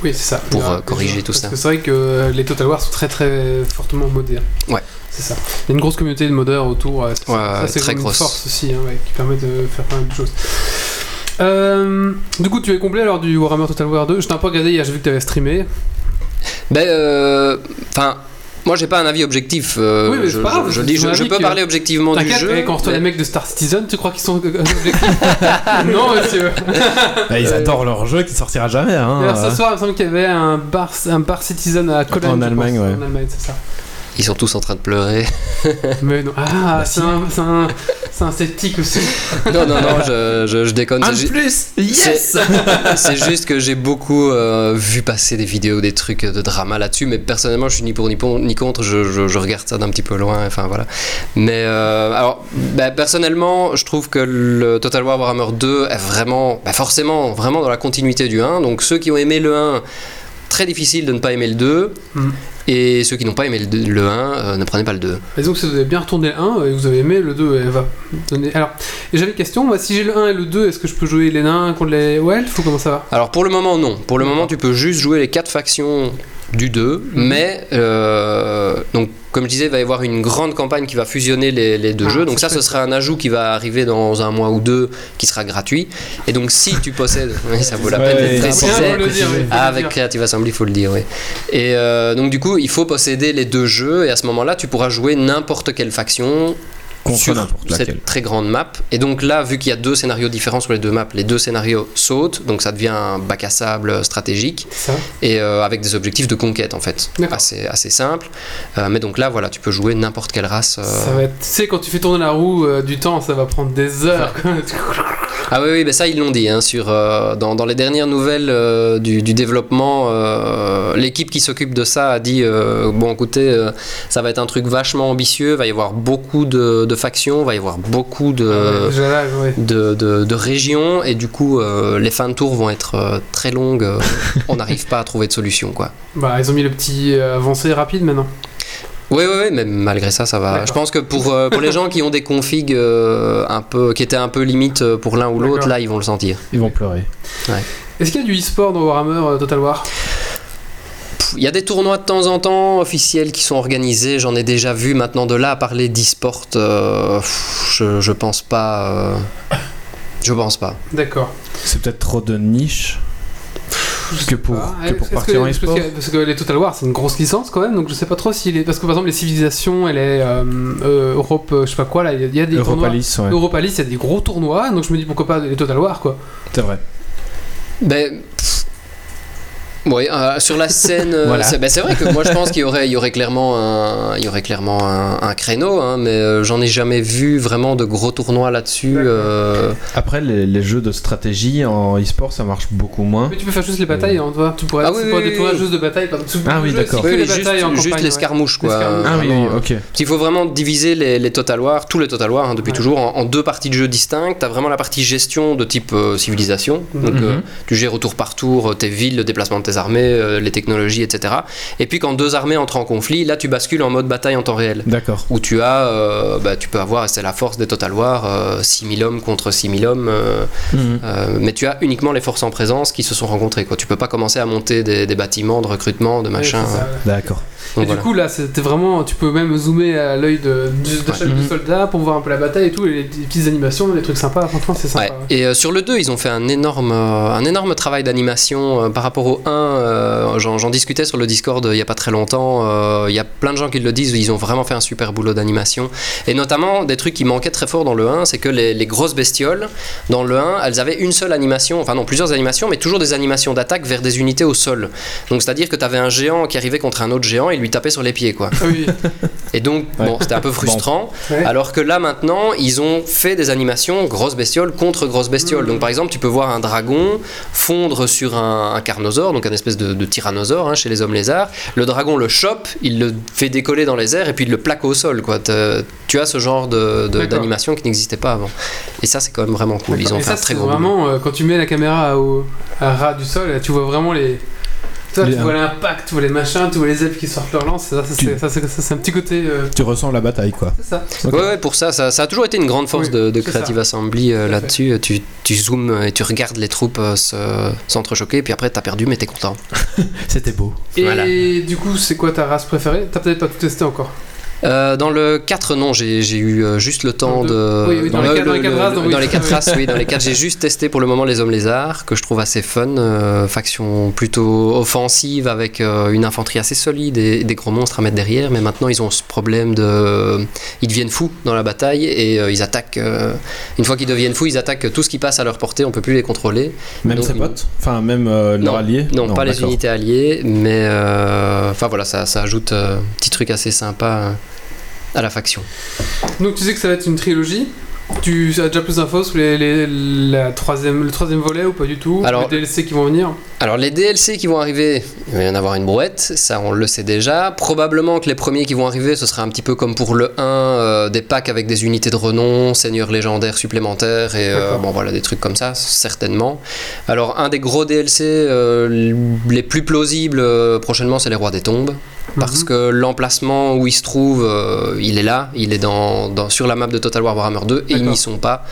Oui, c'est ça. Pour, Il euh, corriger tout parce ça. c'est vrai que les Total War sont très très fortement modés. hein. Ouais. C'est ça. Il y a une grosse communauté de modeurs autour. euh, Ouais, ça, c'est très une grosse. force aussi, hein, ouais, qui permet de faire pas mal de choses. Euh, du coup, tu es complet alors du Warhammer Total War 2. Je t'ai un peu regardé hier, j'ai vu que tu avais streamé. Ben, euh, enfin. Moi, j'ai pas un avis objectif. euh, Oui, mais je, pas je- je c'est dis, ton je, je avis peux que- parler objectivement du jeu. et quand on reçoit mais- les mecs de Star Citizen, tu crois qu'ils sont euh, objectifs Non, monsieur. Bah, ils Euh, adorent leur jeu qui sortira jamais. Hein, Alors, euh. ce soir, il me semble qu'il y avait un bar, un bar Citizen à Cologne. En Allemagne, pense. ouais. En Allemagne, c'est ça. Ils sont tous en train de pleurer. Mais non. Ah, Bah, c'est si. un, c'est un, c'est un sceptique aussi. non, non, non, je, je- je déconne. Un de plus Yes C'est juste que j'ai beaucoup euh, vu passer des vidéos, des trucs de drama là-dessus, mais personnellement, je suis ni pour ni, pour, ni contre, je, je- je regarde ça d'un petit peu loin, enfin voilà. Mais euh, alors, bah, personnellement, je trouve que le Total War Warhammer 2 est vraiment, bah, forcément, vraiment dans la continuité du 1. Donc ceux qui ont aimé le 1, très difficile de ne pas aimer le 2. Mm. Et ceux qui n'ont pas aimé le, deux- le 1, euh, ne prenez pas le 2. Et donc, si vous avez bien retourné le 1 et vous avez aimé le 2, elle va donner. Alors, j'avais une question. Moi, si j'ai le 1 et le 2, est-ce que je peux jouer les nains contre les elfes ou comment ça va? Alors pour le moment non. Pour le moment tu peux juste jouer les quatre factions du 2, mais euh, donc comme je disais, il va y avoir une grande campagne qui va fusionner les, les deux Ah, jeux. Donc ça, ce sera un ajout qui va arriver dans un mois ou deux, qui sera gratuit. Et donc si tu possèdes, oui, ça vaut la peine ouais, le dire, oui, Ah, le avec. Creative Assembly, il faut le dire, oui. Et euh, donc, du coup, il faut posséder les deux jeux, et à ce moment-là, tu pourras jouer n'importe quelle faction Contre sur n'importe cette très grande map. Et donc là, vu qu'il y a deux scénarios différents sur les deux maps, les deux scénarios sautent, donc ça devient un bac à sable stratégique, Ça. et euh, avec des objectifs de conquête, en fait. D'accord. Assez, assez simple. Euh, mais donc là, voilà, tu peux jouer n'importe quelle race. euh. Ça va être. Tu sais, quand tu fais tourner la roue euh, du temps, ça va prendre des heures. Ah oui, oui, ben ça ils l'ont dit. Hein, sur, euh, dans, dans les dernières nouvelles euh, du, du développement, euh, l'équipe qui s'occupe de ça a dit bon, écoutez, ça va être un truc vachement ambitieux. Va y avoir beaucoup de, de factions, va y avoir beaucoup de, de régions, et du coup, les fins de tour vont être très longues. on n'arrive pas à trouver de solution, quoi. Bah, ils ont mis le petit avancé rapide maintenant. Oui, oui, oui, mais malgré ça, ça va. Je pense que pour, euh, pour les gens qui ont des configs euh, un peu, qui étaient un peu limite euh, pour l'un ou l'autre, là, ils vont le sentir. Ils vont pleurer. Est-ce qu'il y a du e-sport dans Warhammer euh, Total War? Il y a des tournois de temps en temps officiels qui sont organisés. J'en ai déjà vu. Maintenant, de là à parler d'e-sport, euh, je, je pense pas. euh, je pense pas. D'accord. C'est peut-être trop de niche. Je Que sais pour- pas. que pour parce partir en parce e-sport que, parce que les Total War, c'est une grosse licence quand même, donc je sais pas trop si les. Parce que par exemple, les civilisations, elle est euh, euh, Europe, euh, je sais pas quoi, là, il y a- il y a des tournois. Ouais. Europa il y a des gros tournois, donc je me dis pourquoi pas les Total War quoi. C'est vrai. Ben. Euh, sur la scène, euh, Voilà. c'est ben, c'est vrai que moi je pense qu'il y aurait, il y aurait clairement un, il y aurait clairement un, un créneau, hein, mais euh, j'en ai jamais vu vraiment de gros tournois là-dessus. euh, Après, les, les jeux de stratégie en e-sport, ça marche beaucoup moins. Mais tu peux faire juste les batailles, hein, toi. Tu pourrais, Ah tu oui, pourrais oui, des tournois oui. juste de bataille. Par exemple, Ah oui, d'accord. oui, les juste, batailles en juste les scarmouches, quoi. escarmouches. Ah oui, ok. Il faut vraiment diviser les, les Total War, tous les Total War hein, depuis Ouais. toujours, en, en deux parties de jeu distinctes. Tu as vraiment la partie gestion de type euh, civilisation. Donc Mhm. euh, tu gères au tour par tour tes villes, le déplacement de tes armées, euh, les technologies, etc. Et puis quand deux armées entrent en conflit, là tu bascules en mode bataille en temps réel. D'accord. Où tu as, euh, bah, tu peux avoir, et c'est la force des Total War, euh, 6000 hommes contre 6000 hommes. euh, Mhm. euh, mais tu as uniquement les forces en présence qui se sont rencontrées. Quoi. Tu peux pas commencer à monter des, des bâtiments de recrutement, de machin. D'accord. Donc Et voilà. du coup, là, c'était vraiment. Tu peux même zoomer à l'œil de, de chaque Mhm. soldat pour voir un peu la bataille et tout, et les, les petites animations, les trucs sympas. Franchement, c'est sympa. Ouais. Et euh, sur le 2, ils ont fait un énorme, euh, un énorme travail d'animation euh, par rapport au 1. euh, J'en discutais sur le Discord il n'y a pas très longtemps. Il y a plein de gens qui le disent. Ils ont vraiment fait un super boulot d'animation. Et notamment, des trucs qui manquaient très fort dans le 1, c'est que les, les grosses bestioles, dans le 1, elles avaient une seule animation, enfin non, plusieurs animations, mais toujours des animations d'attaque vers des unités au sol. Donc c'est-à-dire que tu avais un géant qui arrivait contre un autre géant lui tapait sur les pieds. quoi. Ah oui. Et donc, Ouais. bon, c'était un peu frustrant. Ouais. Alors que là, maintenant, ils ont fait des animations grosse bestiole contre grosse bestiole. Mhm. Donc, par exemple, tu peux voir un dragon fondre sur un, un carnosaure, donc un espèce de, de tyrannosaure hein, chez les hommes lézards. Le dragon le chope, il le fait décoller dans les airs et puis il le plaque au sol. Quoi. Tu as ce genre de- de- d'animation qui n'existait pas avant. Et ça, c'est quand même vraiment cool. Ils ont et fait ça, un très gros vraiment euh, quand tu mets la caméra au à ras du sol, là, tu vois vraiment les. Toi, Les- tu vois l'impact, tu vois les machins, tu vois les elfes qui sortent leur lance. Ça, ça, Tu- c'est ça, c'est- ça, c'est un petit côté. euh, Tu ressens la bataille, quoi. c'est ça. Ouais, ouais, pour ça, ça, ça a toujours été une grande force Oui, de, Creative ça. Assembly euh, là-dessus. Tu, tu zoomes et tu regardes les troupes euh, se- s'entrechoquer, puis après t'as perdu, mais t'es content. C'était beau. Et Voilà. du coup, c'est quoi ta race préférée? T'as peut-être pas tout testé encore. Euh, dans le 4, non, j'ai j'ai eu euh, juste le temps de. Oui, oui, dans les le- quatre- dans les le- quatre races, le- oui. dans les quatre races, oui, dans les quatre, j'ai juste testé pour le moment les hommes lézards, que je trouve assez fun. euh, faction plutôt offensive avec euh, une infanterie assez solide et des gros monstres à mettre derrière, mais maintenant ils ont ce problème de. Ils deviennent fous dans la bataille et euh, ils attaquent. euh, Une fois qu'ils deviennent fous, ils attaquent tout ce qui passe à leur portée, on peut plus les contrôler. Même Donc, ses potes Enfin, même euh, Non, leurs alliés Non, pas les unités alliées, mais euh, enfin voilà, ça, ça ajoute euh, un petit truc assez sympa euh, à la faction. Donc tu sais que ça va être une trilogie. Tu as déjà plus d'infos sur les, les- la troisième, le troisième volet ou pas du tout? Alors- Les DLC qui vont venir? Alors les DLC qui vont arriver, il va y en avoir une brouette, ça on le sait déjà. Probablement que les premiers qui vont arriver, ce sera un petit peu comme pour le 1, euh, des packs avec des unités de renom, seigneurs légendaires supplémentaires et euh, bon voilà des trucs comme ça, certainement. Alors un des gros DLC euh, les plus plausibles prochainement, c'est les rois des tombes. Parce Mhm. que l'emplacement où il se trouve, euh, il est là, il est dans, dans- sur la map de Total War Warhammer 2 et ils n'y sont pas.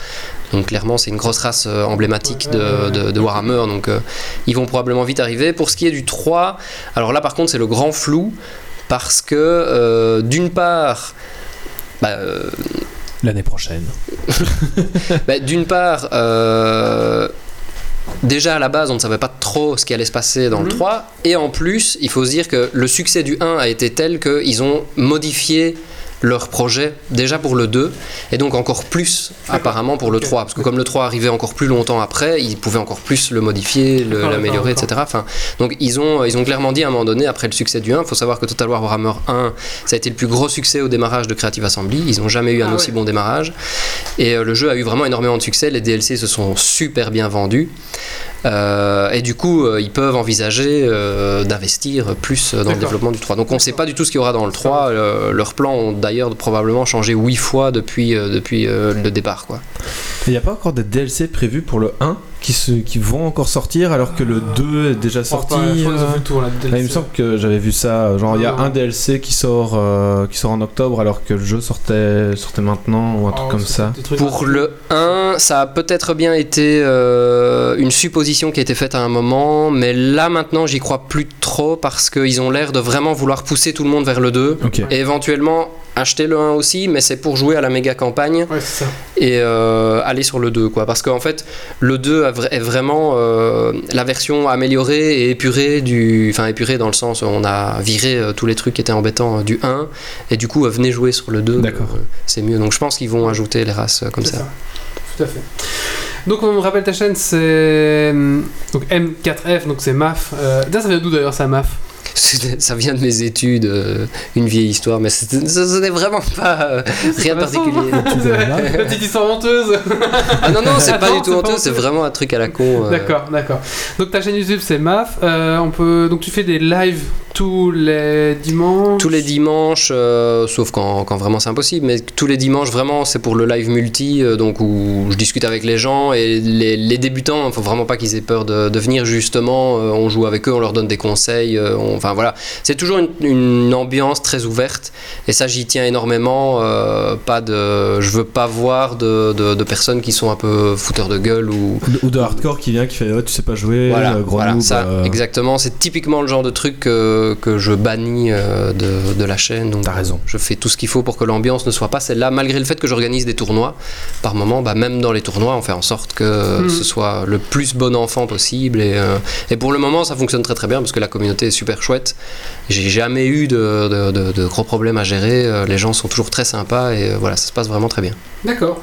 Donc clairement, c'est une grosse race euh, emblématique de, de- de Warhammer, donc euh, ils vont probablement vite arriver. Pour ce qui est du 3, alors là par contre c'est le grand flou, parce que euh, d'une part, bah, euh, L'année prochaine. bah, d'une part, euh, déjà à la base, on ne savait pas trop ce qui allait se passer dans le Mhm. 3. Et en plus, il faut se dire que le succès du 1 a été tel qu'ils ont modifié leur projet déjà pour le 2 et donc encore plus apparemment pour le Ok. 3 parce que comme le 3 arrivait encore plus longtemps après ils pouvaient encore plus le modifier l'améliorer etc enfin, donc ils ont, ils ont clairement dit à un moment donné après le succès du 1 il faut savoir que Total War Warhammer 1 ça a été le plus gros succès au démarrage de Creative Assembly ils n'ont jamais eu un Ah aussi ouais. bon démarrage et euh, le jeu a eu vraiment énormément de succès. Les DLC se sont super bien vendus. Euh, et du coup, euh, ils peuvent envisager euh, d'investir plus dans le développement du 3. Donc on ne sait pas du tout ce qu'il y aura dans le 3. Euh, leurs plans ont d'ailleurs probablement changé 8 fois depuis, euh, depuis euh, le départ. Quoi. Il n'y a pas encore des DLC prévus pour le 1 qui, se, qui vont encore sortir alors que le 2 est déjà sorti euh, Là, il me DLC. semble que j'avais vu ça. Genre, il y a Non. un DLC qui sort, euh, qui sort en octobre alors que le jeu sortait, sortait maintenant ou un truc Oh, comme ça. Pour le 1, ça a peut-être bien été euh, une supposition qui a été faite à un moment, mais là maintenant, j'y crois plus trop. parce qu'ils ont l'air de vraiment vouloir pousser tout le monde vers le 2. Ok. Et éventuellement acheter le 1 aussi, mais c'est pour jouer à la méga campagne Ouais, c'est ça. et euh, aller sur le 2 quoi parce qu'en fait le 2 a vra- est vraiment euh, la version améliorée et épurée du enfin épurée dans le sens où on a viré euh, tous les trucs qui étaient embêtants euh, du 1 et du coup venez jouer sur le 2 D'accord. euh, c'est mieux donc je pense qu'ils vont ajouter les races comme ça. ça. Tout à fait. Donc on me rappelle ta chaîne, c'est hum, donc M4F, donc c'est MAF. Ça, vient d'où d'ailleurs ça MAF ça vient de mes études euh, une vieille histoire mais ce n'est vraiment pas euh, rien de particulier La petite histoire honteuse. ah non non c'est pas du tout honteux c'est vraiment un truc à la con euh, D'accord, d'accord. Donc ta chaîne YouTube c'est MAF. Euh, on peut donc tu fais des lives tous les dimanches. Tous les dimanches, euh, sauf quand, quand vraiment c'est impossible, mais tous les dimanches vraiment c'est pour le live multi, euh, donc où je discute avec les gens et les, les débutants, il faut vraiment pas qu'ils aient peur de, de venir justement, euh, on joue avec eux, on leur donne des conseils, euh, on- enfin voilà, c'est toujours une, une ambiance très ouverte et ça j'y tiens énormément, euh, pas de, je veux pas voir de, de- de personnes qui sont un peu fouteurs de gueule ou, Ou de hardcore qui vient qui fait oh, tu sais pas jouer, voilà, euh, gros voilà, noob, ça, euh, exactement. C'est typiquement le genre de truc que, que je bannis euh, de, de la chaîne. Donc, T'as raison. Je fais tout ce qu'il faut pour que l'ambiance ne soit pas celle-là, malgré le fait que j'organise des tournois. Par moment, bah, même dans les tournois, on fait en sorte que Mhm. ce soit le plus bon enfant possible. Et, euh, et pour le moment, ça fonctionne très très bien parce que la communauté est super chouette. J'ai jamais eu de, gros problèmes à gérer. Euh, Les gens sont toujours très sympas et euh, voilà, ça se passe vraiment très bien. D'accord.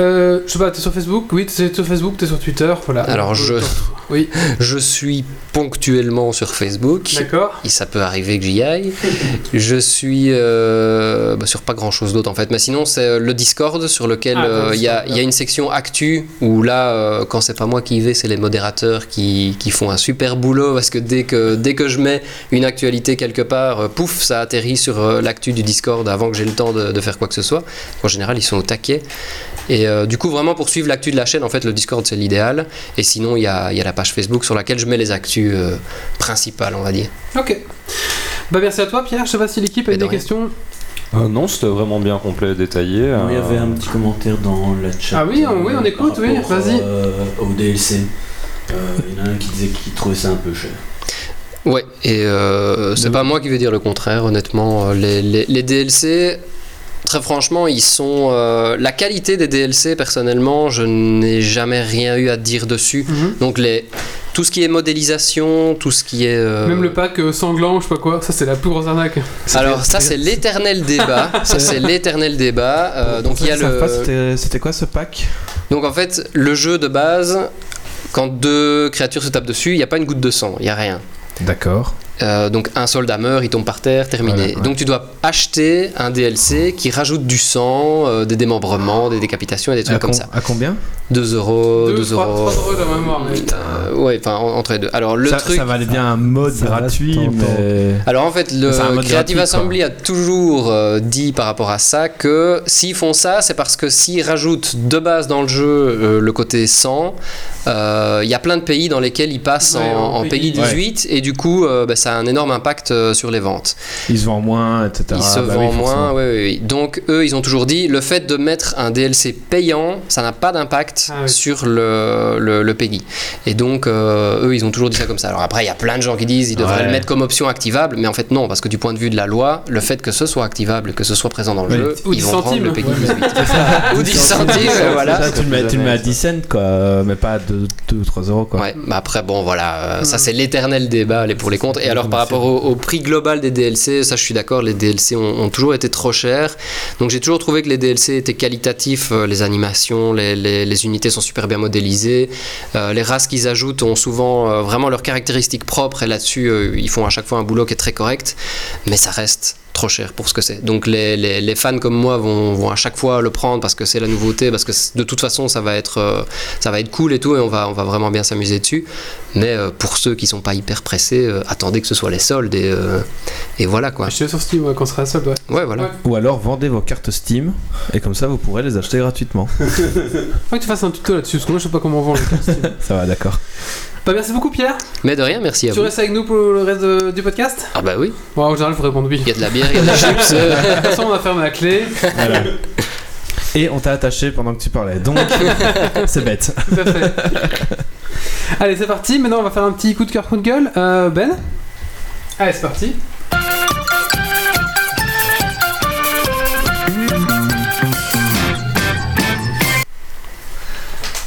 Euh, je sais pas, t'es sur Facebook? Oui, t'es sur Facebook, t'es sur Twitter, voilà. Alors, je- Oui, Je suis ponctuellement sur Facebook. d'accord. Et ça peut arriver que j'y aille. Je suis euh, bah, sur pas grand chose d'autre en fait. Mais sinon, c'est euh, le Discord sur lequel Ah, euh, il y, a- y a une section actu où là, euh, quand c'est pas moi qui y vais, c'est les modérateurs qui, qui font un super boulot parce que dès que, dès que je mets une actualité quelque part, euh, pouf, ça atterrit sur euh, l'actu du Discord avant que j'ai le temps de, de faire quoi que ce soit. En général, ils sont au taquet. Et euh, du coup, vraiment pour suivre l'actu de la chaîne, en fait, le Discord c'est l'idéal. Et sinon, il y a, il y a la page Facebook sur laquelle je mets les actus euh, principales, on va dire. Ok. Bah merci à toi Pierre, je sais pas si l'équipe a des rien. questions. Euh, non, c'était vraiment bien complet, détaillé. Il y avait un petit commentaire dans le chat. Ah oui, on- oui, on écoute, oui, vas-y. euh, au DLC. Euh, Il y en a un qui disait qu'il trouvait ça un peu cher. Ouais, et euh, c'est Donc- pas moi qui vais dire le contraire, honnêtement. Les, les- les DLC, très franchement, ils sont. euh, la qualité des DLC, personnellement, je n'ai jamais rien eu à dire dessus. Mhm. Donc, les, tout ce qui est modélisation, tout ce qui est. euh, Même le pack euh, sanglant, je sais pas quoi, ça c'est la plus grosse arnaque. Alors, ça, c'est l'éternel débat. ça, c'est l'éternel débat. Euh, donc, il y a pas, le. c'était- C'était quoi ce pack? Donc, en fait, le jeu de base. Quand deux créatures se tapent dessus, il n'y a pas une goutte de sang, il n'y a rien. D'accord. Euh, donc un soldat meurt, il tombe par terre, terminé. Voilà, ouais. Donc tu dois acheter un DLC qui rajoute du sang, euh, des démembrements, des décapitations et des trucs À, comme com- ça. à combien? 2 euros, 2 3, euros. euros de mémoire. mais- ouais, enfin en- entre les deux. Alors le ça, truc. ça valait bien un mode gratuit, mais. Alors en fait, le Creative gratuit, quoi. Assembly a toujours euh, dit par rapport à ça que s'ils font ça, c'est parce que s'ils rajoutent de base dans le jeu euh, le côté 100, euh, il y a plein de pays dans lesquels ils passent Ouais, en, pays. pays 18 et du coup euh, bah, ça a un énorme impact euh, sur les ventes. Ils se vendent moins, etc. Ils se Bah oui, vendent moins, oui, oui. Donc eux, ils ont toujours dit, le fait de mettre un DLC payant, ça n'a pas d'impact Ah oui. sur le, le, le PEGI. Et donc euh, eux, ils ont toujours dit ça comme ça. Alors après, il y a plein de gens qui disent, ils devraient Ouais. le mettre comme option activable, mais en fait non, parce que du point de vue de la loi, le fait que ce soit activable, que ce soit présent dans le Oui. jeu, Ou ils 10 vont prendre le PEGI Ouais, mais- 18. Ou 10 centimes, voilà. Ça, tu le mets, tu le mets à 10 cents, quoi, euh, mais pas à 2 ou 3 euros, quoi. Ouais, bah après, bon, voilà, euh, ça Mm. c'est l'éternel débat, les pour les contre. Et alors, par rapport au, au prix global des DLC, ça je suis d'accord, les DLC ont, ont toujours été trop chers. Donc j'ai toujours trouvé que les DLC étaient qualitatifs, les animations, les, les- les unités sont super bien modélisées. Euh, les races qu'ils ajoutent ont souvent euh, vraiment leurs caractéristiques propres, et là-dessus, euh, ils font à chaque fois un boulot qui est très correct. Mais ça reste trop cher pour ce que c'est. Donc les, les- les fans comme moi vont, vont à chaque fois le prendre parce que c'est la nouveauté, parce que de toute façon ça va être, euh, ça va être cool et tout, et on va, on va vraiment bien s'amuser dessus. Mais euh, pour ceux qui sont pas hyper pressés, euh, attendez que ce soit les soldes et, euh, et voilà quoi. Je suis sur Steam ouais, quand ce sera solde, ouais. Ouais, voilà. Ouais. Ou alors vendez vos cartes Steam et comme ça vous pourrez les acheter gratuitement. Faut que tu un tuto là-dessus, parce que moi je sais pas comment on vend les cartes Steam. ça va, d'accord. Bah merci beaucoup Pierre. Mais de rien, merci à Tu vous. restes avec nous pour le reste de- du podcast? Ah bah oui, Bon, en général, faut répondre oui. il y a de la bière, il y a des chips. euh. De toute façon, on va fermer la clé. Voilà. Et on t'a attaché pendant que tu parlais, donc c'est bête. Tout à fait. Allez, c'est parti. Maintenant, on va faire un petit coup de cœur, coup de gueule. Euh, ben? Allez, c'est parti.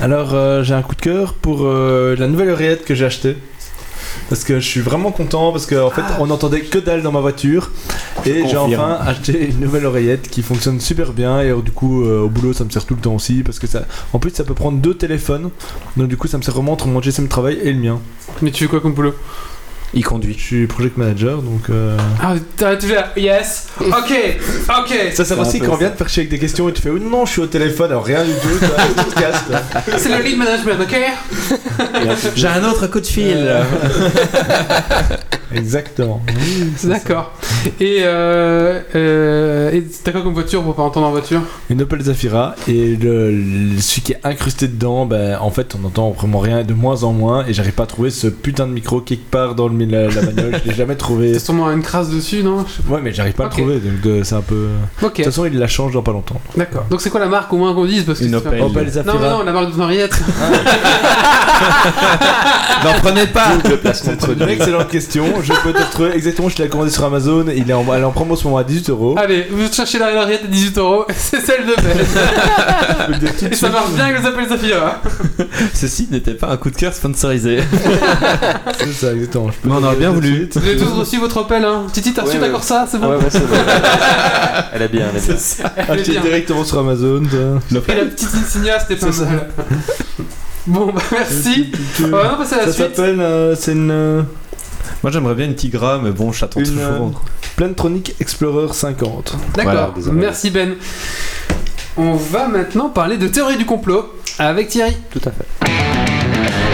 Alors, euh, j'ai un coup de cœur pour euh, la nouvelle oreillette que j'ai achetée. Parce que je suis vraiment content parce qu'en fait on n'entendait que dalle dans ma voiture. Et j'ai enfin acheté une nouvelle oreillette qui fonctionne super bien. Et euh, du coup euh, au boulot ça me sert tout le temps aussi parce que ça en plus ça peut prendre deux téléphones. Donc du coup ça me sert vraiment entre mon GSM travail et le mien. Mais tu fais quoi comme boulot? Il conduit. Je suis project manager donc euh, Ah, t'as là, yes, ok, ok. ça sert aussi quand on vient de faire chier avec des questions et tu fais oh non je suis au téléphone alors rien du tout toi. C'est le lead management, ok? J'ai un autre coup de fil. Exactement. D'accord. Et, euh, euh, et t'as quoi comme voiture pour pas entendre en voiture? Une Opel Zafira et le, le- celui qui est incrusté dedans, ben, en fait on entend vraiment rien de moins en moins et j'arrive pas à trouver ce putain de micro quelque part dans le, la, la bagnole, je l'ai jamais trouvé. T'as sûrement une crasse dessus, non? Ouais mais j'arrive pas à le trouver donc euh, c'est un peu... pas. Ok, De toute façon il la change dans pas longtemps. d'accord. Donc c'est quoi la marque au moins qu'on dise parce que Une c'est- Opel. Opel Non, Zafira. mais non, la marque de ton oreillette. N'en prenez pas excellente question, je peux te retrouver exactement, je l'ai commandé sur Amazon, il est en, elle est en promo en ce moment à 18 euros. Allez, vous cherchez la oreillette à 18 euros, c'est celle de Ben. Et ça suite. marche bien avec les Opel Zafira. Ceci n'était pas un coup de cœur sponsorisé. C'est ça exactement. je peux Mais on aurait bien voulu. Vous avez tous reçu votre Opel, hein Titi, t'as reçu Ouais, ouais. Corsa, c'est bon Ouais, ouais, c'est bon. Elle est bien, elle est bien. Elle bien. directement sur Amazon. Et la petite insignia, c'était pas ça. mal. Bon, bah merci. On va maintenant passer à la Ça suite. s'appelle, euh, c'est une euh, Moi j'aimerais bien une Tigra, mais bon, j'attends Une, toujours. Plantronic Explorer 50. D'accord, Voilà, merci Ben. On va maintenant parler de théorie du complot avec Thierry. Tout à fait.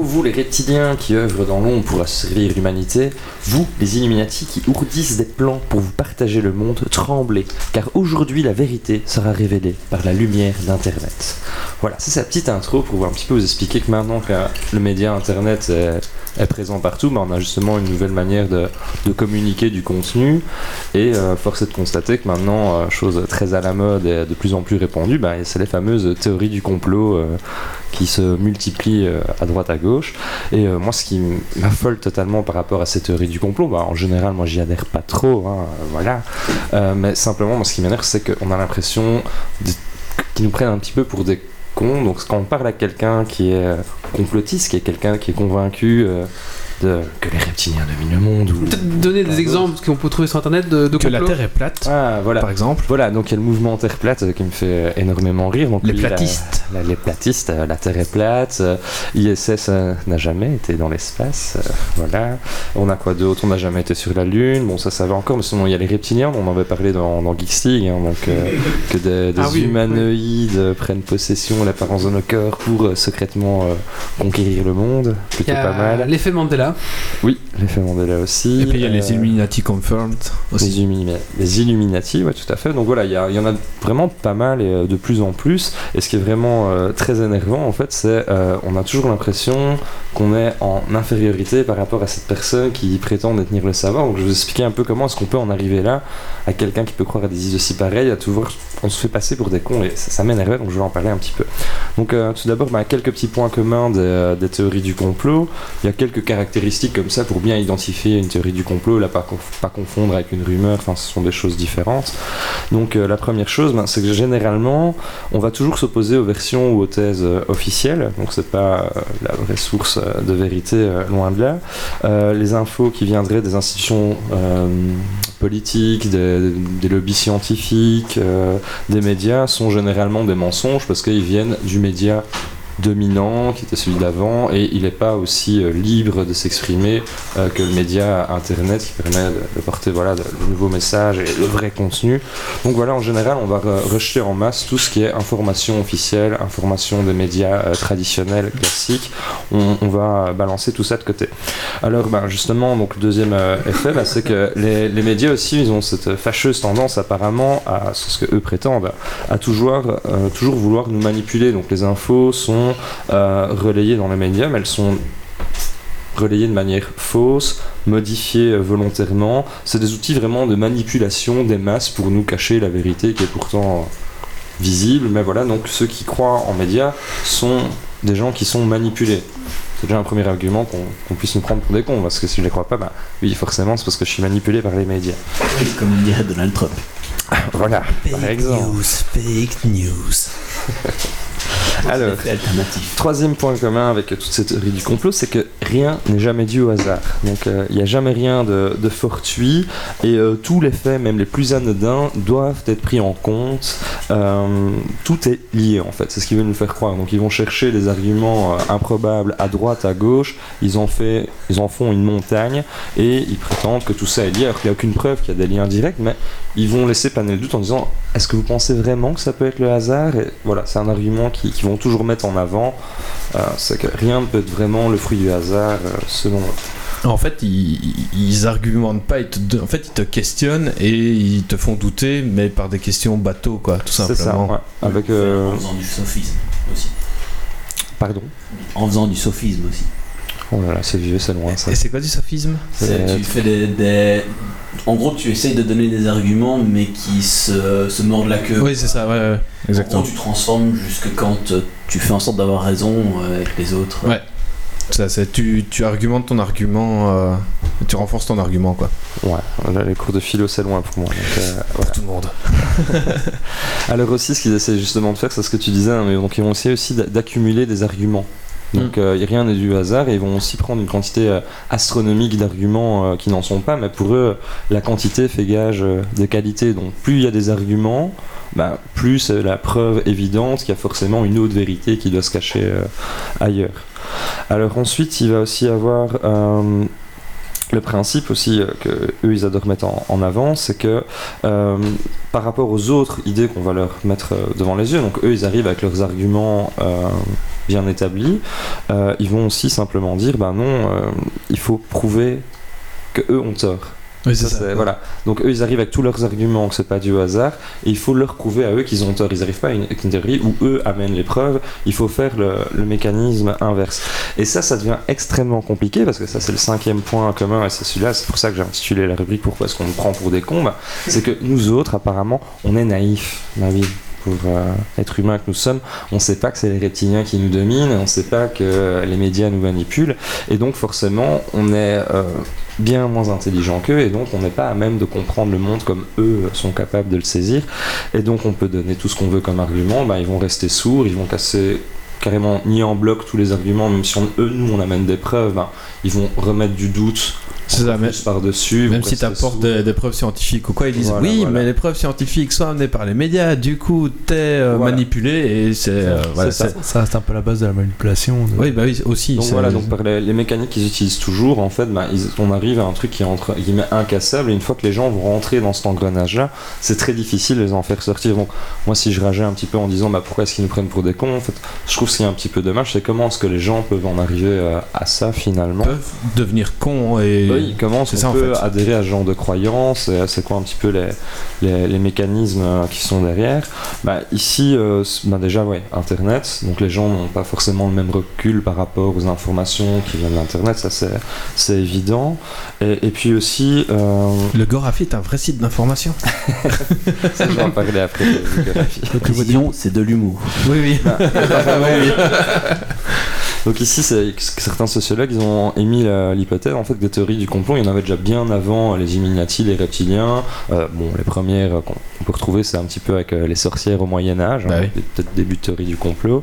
Vous les reptiliens qui œuvrent dans l'ombre pour asservir l'humanité, vous les Illuminati qui ourdissent des plans pour vous partager le monde, tremblez, car aujourd'hui la vérité sera révélée par la lumière d'Internet. Voilà, c'est sa petite intro pour un petit peu vous expliquer que maintenant que le média Internet est, est présent partout, bah, on a justement une nouvelle manière de, de communiquer du contenu. Et euh, force est de constater que maintenant, euh, chose très à la mode et de plus en plus répandue, bah, c'est les fameuses théories du complot euh, qui se multiplient à droite à gauche. Et moi, ce qui m'affole totalement par rapport à ces théories du complot, bah, en général, moi, j'y adhère pas trop, hein, voilà. Mais simplement, moi, ce qui m'énerve, c'est qu'on a l'impression qu'ils nous prennent un petit peu pour des Donc, quand on parle à quelqu'un qui est euh, complotiste, qui est quelqu'un qui est convaincu euh, de, que les reptiliens dominent le monde, ou Peut-être donner des exemples qu'on peut trouver sur internet de, de Que la. Terre est plate, ah, voilà. par exemple. Voilà, donc il y a le mouvement Terre plate euh, qui me fait énormément rire. Donc Les lui, la- platistes. la- les platistes, euh, la Terre est plate. euh, ISS euh, n'a jamais été dans l'espace. euh, voilà. On a quoi d'autre? On n'a jamais été sur la Lune. Bon, ça, ça va encore. Mais sinon, il y a les reptiliens. On en avait parlé dans, dans Geeks League. hein, donc, euh, que des, des Ah oui, humanoïdes euh, prennent possession, l'apparence de nos corps pour euh, secrètement euh, conquérir le monde. Plutôt y a pas mal. l'effet Mandela. Oui, l'effet Mandela aussi. Et puis il y a les Euh, Illuminati confirmed aussi. les, Illumi- les Illuminati, ouais, tout à fait. Donc voilà, il y, en a vraiment pas mal et euh, de plus en plus. Et ce qui est vraiment euh, très énervant, en fait, c'est euh, on a toujours l'impression qu'on est en infériorité par rapport à cette personne qui prétend détenir le savoir. Donc je vais vous expliquer un peu comment est-ce qu'on peut en arriver là à quelqu'un qui peut croire à des idées aussi pareilles, à tout voir, on se fait passer pour des cons et ça, ça m'énervait, donc je vais en parler un petit peu. Donc euh, tout d'abord, bah, quelques petits points communs des, des théories du complot. Il y a quelques caractéristiques comme ça pour bien identifier une théorie du complot, là pas, conf- pas confondre avec une rumeur, enfin ce sont des choses différentes. Donc euh, la première chose, ben, c'est que généralement, on va toujours s'opposer aux versions ou aux thèses euh, officielles, donc c'est pas euh, la vraie source de vérité, loin de là. Les infos qui viendraient des institutions politiques, des, des lobbies scientifiques, des médias sont généralement des mensonges parce qu'ils viennent du média dominant qui était celui d'avant et il n'est pas aussi euh, libre de s'exprimer euh, que le média internet qui permet de, porter voilà, de, nouveaux messages et le vrai contenu donc voilà en général on va re- rejeter en masse tout ce qui est information officielle information des médias euh, traditionnels classiques. On, va balancer tout ça de côté. Alors ben, justement donc le deuxième effet ben, c'est que les, médias aussi ils ont cette fâcheuse tendance apparemment à ce que eux prétendent à toujours, toujours vouloir nous manipuler. Donc les infos sont euh, relayées dans les médias, mais elles sont relayés de manière fausse, modifiés euh, volontairement. C'est des outils vraiment de manipulation des masses pour nous cacher la vérité qui est pourtant euh, visible. Mais voilà, donc ceux qui croient en médias sont des gens qui sont manipulés. C'est déjà un premier argument qu'on puisse nous prendre pour des cons, parce que si je ne les crois pas, bah oui, forcément, c'est parce que je suis manipulé par les médias. Oui, comme dirait Donald Trump. Voilà, par exemple. fake news. Alors. Troisième point commun avec toute cette théorie du complot, c'est que rien n'est jamais dû au hasard. Donc euh, il n'y a jamais rien de, de fortuit et euh, tous les faits, même les plus anodins, doivent être pris en compte. Euh, tout est lié en fait, c'est ce qu'ils veulent nous faire croire. Donc ils vont chercher des arguments improbables à droite, à gauche, ils en, fait, ils en font une montagne et ils prétendent que tout ça est lié alors qu'il n'y a aucune preuve qu'il y a des liens directs, mais ils vont laisser planer le doute en disant est-ce que vous pensez vraiment que ça peut être le hasard? Et voilà, c'est un argument qui- qu'ils vont toujours mettre en avant. Euh, c'est que rien ne peut être vraiment le fruit du hasard, euh, selon eux. En fait, ils, ils argumentent pas, ils te, en fait, ils te questionnent et ils te font douter, mais par des questions bateau, quoi, tout C'est ça, simplement. ouais. Avec. euh, En faisant du sophisme aussi. Pardon? En faisant du sophisme aussi. Oh là là, c'est vieux, c'est loin ça. Et c'est quoi du sophisme C'est- Euh, tu fais des, des- En gros, tu essayes de donner des arguments, mais qui se, se mordent la queue. Oui, c'est ça, ouais, ouais, En exactement. gros, tu transformes jusque quand euh, tu fais en sorte d'avoir raison euh, avec les autres. Ouais. Ça, c'est, tu, tu argumentes ton argument, euh, tu renforces ton argument, quoi. Ouais, là, les cours de philo, c'est loin pour moi. donc, euh, voilà. Tout le monde. Alors aussi, ce qu'ils essaient justement de faire, c'est ce que tu disais, hein, mais donc ils vont essayer aussi d'a- d'accumuler des arguments. Donc euh, rien n'est du hasard et ils vont aussi prendre une quantité euh, astronomique d'arguments euh, qui n'en sont pas, mais pour eux, la quantité fait gage de qualité. Donc plus il y a des arguments, bah, plus c'est la preuve évidente qu'il y a forcément une autre vérité qui doit se cacher ailleurs. Alors ensuite, il va aussi avoir le principe aussi euh, que eux ils adorent mettre en, avant, c'est que euh, par rapport aux autres idées qu'on va leur mettre euh, devant les yeux, donc eux ils arrivent avec leurs arguments bien établis, ils vont aussi simplement dire ben non, il faut prouver que eux ont tort. Oui, Ça, voilà. Donc eux, ils arrivent avec tous leurs arguments que c'est pas dû au hasard, et il faut leur prouver à eux qu'ils ont tort. Ils n'arrivent pas à une, théorie où eux amènent les preuves. Il faut faire le, le mécanisme inverse. Et ça, ça devient extrêmement compliqué parce que ça, c'est le cinquième point commun, et c'est celui-là. C'est pour ça que j'ai intitulé la rubrique Pourquoi est-ce qu'on nous prend pour des Bah, C'est que nous autres, apparemment, on est naïfs. Pour euh, être humain que nous sommes, on ne sait pas que c'est les reptiliens qui nous dominent, on ne sait pas que les médias nous manipulent, et donc forcément, on est euh, bien moins intelligent qu'eux et donc on n'est pas à même de comprendre le monde comme eux sont capables de le saisir. Et donc on peut donner tout ce qu'on veut comme argument. Ben, ils vont rester sourds ils vont casser carrément nier en bloc tous les arguments même si on- eux nous on amène des preuves ben, ils vont remettre du doute ça, mais- par dessus Même si tu apportes des, des preuves scientifiques ou quoi, ils disent Voilà, oui, voilà. mais les preuves scientifiques sont amenées par les médias, du coup, t'es euh, Voilà. manipulé et c'est. euh, voilà, ça. c'est- Ça reste un peu la base de la manipulation. de- Oui, bah oui, aussi. donc c'est- voilà, donc par les, les mécaniques qu'ils utilisent toujours, en fait, ils- on arrive à un truc qui est entre guillemets incassable. Et une fois que les gens vont rentrer dans cet engrenage-là, c'est très difficile de les en faire sortir. Donc moi, si je rageais un petit peu en disant, bah pourquoi est-ce qu'ils nous prennent pour des cons En fait, je trouve ce qui est un petit peu dommage, c'est comment est-ce que les gens peuvent en arriver euh, à ça finalement. peuvent devenir cons et. Oui, est-ce ça, en peut fait. adhérer à ce genre de croyances et C'est quoi un petit peu les, les, les mécanismes euh, qui sont derrière bah, Ici, euh, bah, déjà, ouais, Internet. Donc les gens n'ont pas forcément le même recul par rapport aux informations qui viennent d'Internet, ça c'est c'est évident. Et, et puis aussi, euh, Le Gorafi est un vrai site d'information. ça, je vais en parler après. biographie. Précision, c'est de l'humour. Oui, oui. Donc ici, certains sociologues ils ont émis l'hypothèse en fait que des théories du complot, il y en avait déjà bien avant les Illuminati, les reptiliens. Euh, bon, les premières qu'on peut retrouver, c'est un petit peu avec euh, les sorcières au Moyen Âge, Bah hein, oui. peut-être début de théorie du complot.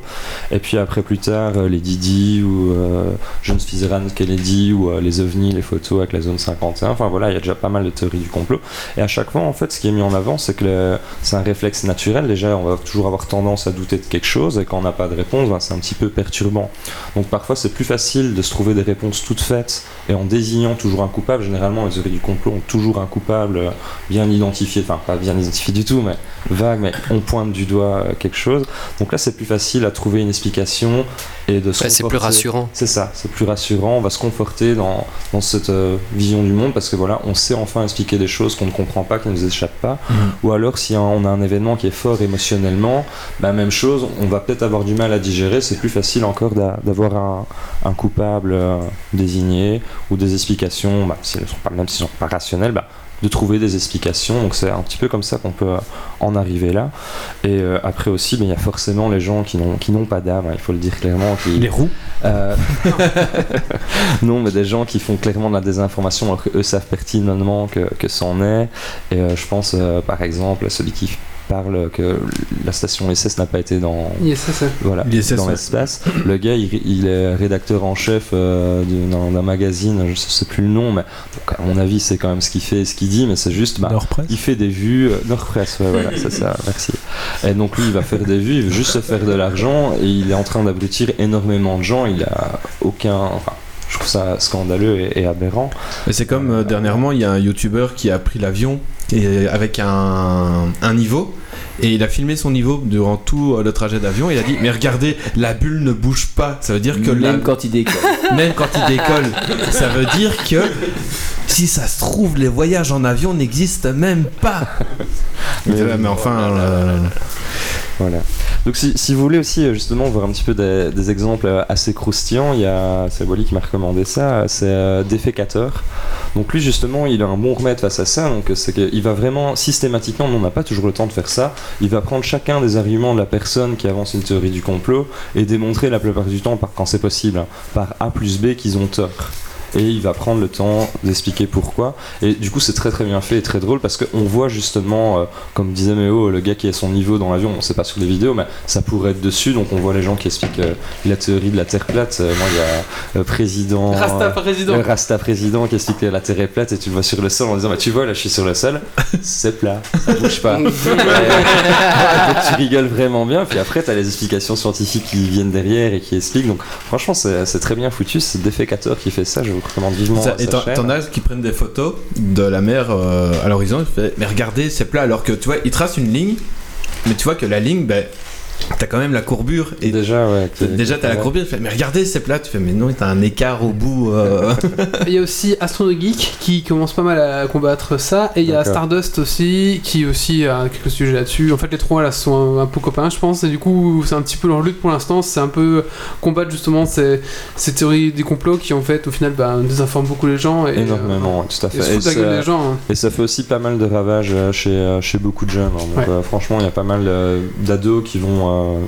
Et puis après plus tard, euh, les Didi ou euh, John Fitzgerald Kennedy ou euh, les ovnis, les photos avec la zone 51. Enfin voilà, il y a déjà pas mal de théories du complot. Et à chaque fois, en fait, ce qui est mis en avant, c'est que c'est un réflexe naturel. Déjà, on va toujours avoir tendance à douter de quelque chose, et quand on n'a pas de réponse, ben, c'est un petit peu perturbant. Donc parfois c'est plus facile de se trouver des réponses toutes faites et en désignant toujours un coupable. Généralement les théories du complot ont toujours un coupable bien identifié, enfin pas bien identifié du tout, mais vague, mais on pointe du doigt quelque chose. Donc là c'est plus facile à trouver une explication et de se Ouais, c'est plus rassurant. C'est ça, c'est plus rassurant, on va se conforter dans, dans cette euh, vision du monde parce que voilà, on sait enfin expliquer des choses qu'on ne comprend pas, qui ne nous échappent pas. Ou alors si on a un événement qui est fort émotionnellement, bah, même chose, on va peut-être avoir du mal à digérer, c'est plus facile encore d'a- d'avoir d'avoir un, un coupable euh, désigné ou des explications, bah, si elles sont pas, même si elles sont pas rationnelles, bah, de trouver des explications. Donc c'est un petit peu comme ça qu'on peut euh, en arriver là. Et euh, après aussi, ben, il y a forcément les gens qui n'ont qui n'ont pas d'âme, hein, il faut le dire clairement. Qui, Les roues euh, non, mais des gens qui font clairement de la désinformation alors qu'eux savent pertinemment que, que c'en est. Et euh, je pense par exemple à celui qui parle que la station SS n'a pas été dans, voilà, dans ouais. l'espace. Le gars, il, il est rédacteur en chef euh, du- d'un magazine, je sais plus le nom, mais donc, à mon avis, c'est quand même ce qu'il fait et ce qu'il dit, mais c'est juste. Bah, il fait des vues, euh, Nord-Presse, ouais, voilà, c'est ça, merci. Et donc lui, il va faire des vues, il veut juste se faire de l'argent, et il est en train d'abrutir énormément de gens, il a aucun... Enfin, je trouve ça scandaleux et, et aberrant. Mais c'est comme euh, dernièrement, il y a un youtubeur qui a pris l'avion et avec un, un niveau et il a filmé son niveau durant tout euh, le trajet d'avion. Il a dit mais regardez, la bulle ne bouge pas. Ça veut dire que la- Même quand il décolle. même quand il décolle, ça veut dire que si ça se trouve, les voyages en avion n'existent même pas. mais, mais enfin, euh, Voilà. Donc si, vous voulez aussi euh, justement voir un petit peu des, exemples euh, assez croustillants, il y a c'est Wally qui m'a recommandé ça, c'est euh, Défécateur. Donc lui justement il a un bon remède face à ça, donc euh, c'est qu'il va vraiment systématiquement, on n'a pas toujours le temps de faire ça, il va prendre chacun des arguments de la personne qui avance une théorie du complot et démontrer la plupart du temps, par, quand c'est possible, hein, par A plus B qu'ils ont tort. Et il va prendre le temps d'expliquer pourquoi. Et du coup, c'est très très bien fait et très drôle parce qu'on voit justement, euh, comme disait Méo, le gars qui a son niveau dans l'avion, on sait pas sur les vidéos, mais ça pourrait être dessus. Donc on voit les gens qui expliquent euh, la théorie de la Terre plate. Euh, moi, il y a euh, président. Rasta président. Rasta président qui explique que la Terre est plate et tu le vois sur le sol en disant bah, Tu vois, là je suis sur le sol, c'est plat, ça bouge pas. Donc tu rigoles vraiment bien. Puis après, tu as les explications scientifiques qui viennent derrière et qui expliquent. Donc franchement, c'est c'est très bien foutu. C'est Défécateur qui fait ça. Je vous recommande vivement. ça- sa et t'en as qui prennent des photos de la mer euh, à l'horizon. Mais regardez, c'est plat. Alors que tu vois, ils tracent une ligne, mais tu vois que la ligne, ben, t'as quand même la courbure. Et Déjà, ouais. qui- Déjà, t'as la courbure, tu fais, mais regardez, c'est plat. Tu fais, mais non, t'as un écart au bout. euh. Il y a aussi Astrono Geek qui commence pas mal à combattre ça. Et il y a. Stardust aussi qui aussi a quelques sujets là-dessus. En fait, les trois là sont un, un peu copains, je pense. Et du coup, c'est un petit peu leur lutte pour l'instant. C'est un peu combattre justement ces, ces théories des complots qui en fait au final bah, désinforment beaucoup les gens. Et, Énormément, ouais, tout à euh, et fait. Et ça, gens. hein. et ça fait aussi pas mal de ravages euh, chez, euh, chez beaucoup de jeunes. hein. Donc, Ouais. euh, franchement, il y a pas mal euh, d'ados qui vont euh,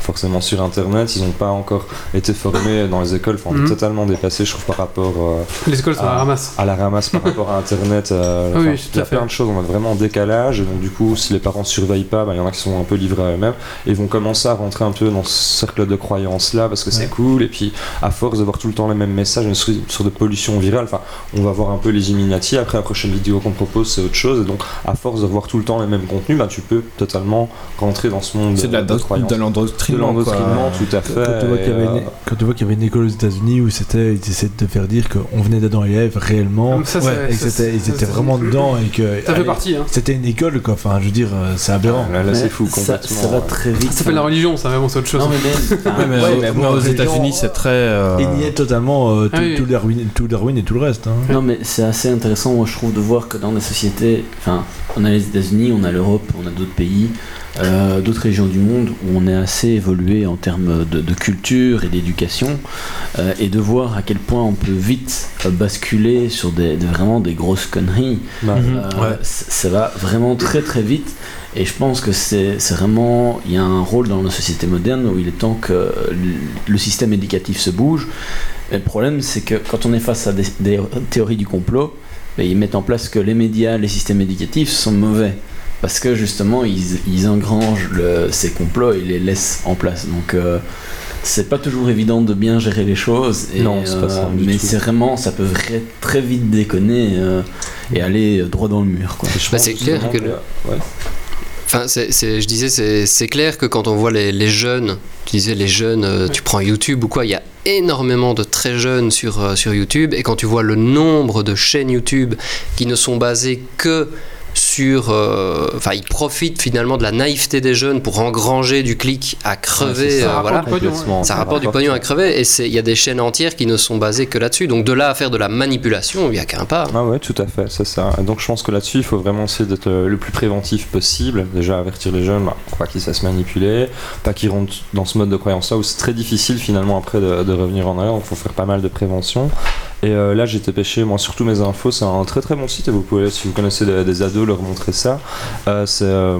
forcément sur internet. Ils n'ont pas encore été formés dans les écoles. Enfin, on est Mhm. totalement dépassé, je trouve, par rapport euh, Les écoles sont à la ramasse. à la ramasse, par rapport à internet. euh, oui, il y a fait. plein de choses. On est vraiment en décalage. Et donc, du coup, si les parents surveillent pas, bah, il y en a qui sont un peu livrés à eux-mêmes. Et vont commencer à rentrer un peu dans ce cercle de croyances là parce que c'est cool. Et puis, à force de voir tout le temps les mêmes messages, une sorte de pollution virale, enfin, on va voir un peu les Illuminati. Après, la prochaine vidéo qu'on propose, c'est autre chose. Et donc, à force de voir tout le temps les mêmes contenus, bah, tu peux totalement rentrer dans ce monde C'est de la de croyances. De De l'endoctrinement. l'endoctrinement, tout à fait. Quand tu, vois qu'il y avait une, euh, quand tu vois qu'il y avait une école aux États-Unis où c'était, ils essaient de faire dire qu'on venait d'Adam et Ève réellement, ça, ouais, et que c'est- c'était- ils étaient c'est- vraiment dedans et que Ça fait allez, partie. Hein. c'était une école quoi. Enfin, je veux dire, euh, c'est aberrant. Là, là, c'est fou ça, complètement. ça va très vite. Ça s'appelle la religion, ça, mais bon, c'est autre chose. Non, mais même. mais aux les États-Unis, c'est très. euh, Et niait totalement euh, tout, Ah Darwin, Darwin et tout le reste. hein. Non, mais c'est assez intéressant, moi, je trouve, de voir que dans des sociétés, enfin, on a les États-Unis, on a l'Europe, on a d'autres pays, euh, d'autres régions du monde où on est assez évolué en termes de, de culture et d'éducation, euh, et de voir à quel point on peut vite euh, basculer sur des, des- vraiment des grosses conneries. Bah. Euh, Ouais. c- Ça va vraiment très très vite. Et je pense que c'est vraiment. Il y a un rôle dans la société moderne où il est temps que le- le système éducatif se bouge. Et le problème, c'est que quand on est face à des, des théories du complot, ben, ils mettent en place que les médias, les systèmes éducatifs sont mauvais. Parce que justement, ils, ils engrangent le- ces complots et les laissent en place. Donc. euh, c'est pas toujours évident de bien gérer les choses, et, Non, c'est pas ça du mais c'est vraiment, ça peut vra- très vite déconner euh, et aller droit dans le mur. Quoi. je Bah, pense c'est clair que- ouais. Enfin, c'est, c'est- je disais, c'est, c'est clair que quand on voit les, les jeunes, tu disais les jeunes, euh, tu prends YouTube ou quoi, il y a énormément de très jeunes sur, euh, sur YouTube, et quand tu vois le nombre de chaînes YouTube qui ne sont basées que sur. euh, Enfin, il profite finalement de la naïveté des jeunes pour engranger du clic à crever. ça, euh, rapporte voilà. du pognon, Complètement. Ça rapporte du pognon à crever et c'est- il y a des chaînes entières qui ne sont basées que là-dessus. Donc de là à faire de la manipulation, il n'y a qu'un pas. Ah ouais, tout à fait, c'est ça. Donc je pense que là-dessus, il faut vraiment essayer d'être euh, le plus préventif possible. Déjà avertir les jeunes, bah, pas qu'ils se manipuler, pas qu'ils rentrent dans ce mode de croyance-là où c'est très difficile finalement après de, de revenir en arrière. Donc il faut faire pas mal de prévention. Et euh, là, j'étais pêché, moi, surtout mes infos, c'est un très très bon site et vous pouvez, si vous connaissez des, des ados, leur montrer ça. Euh, c'est euh,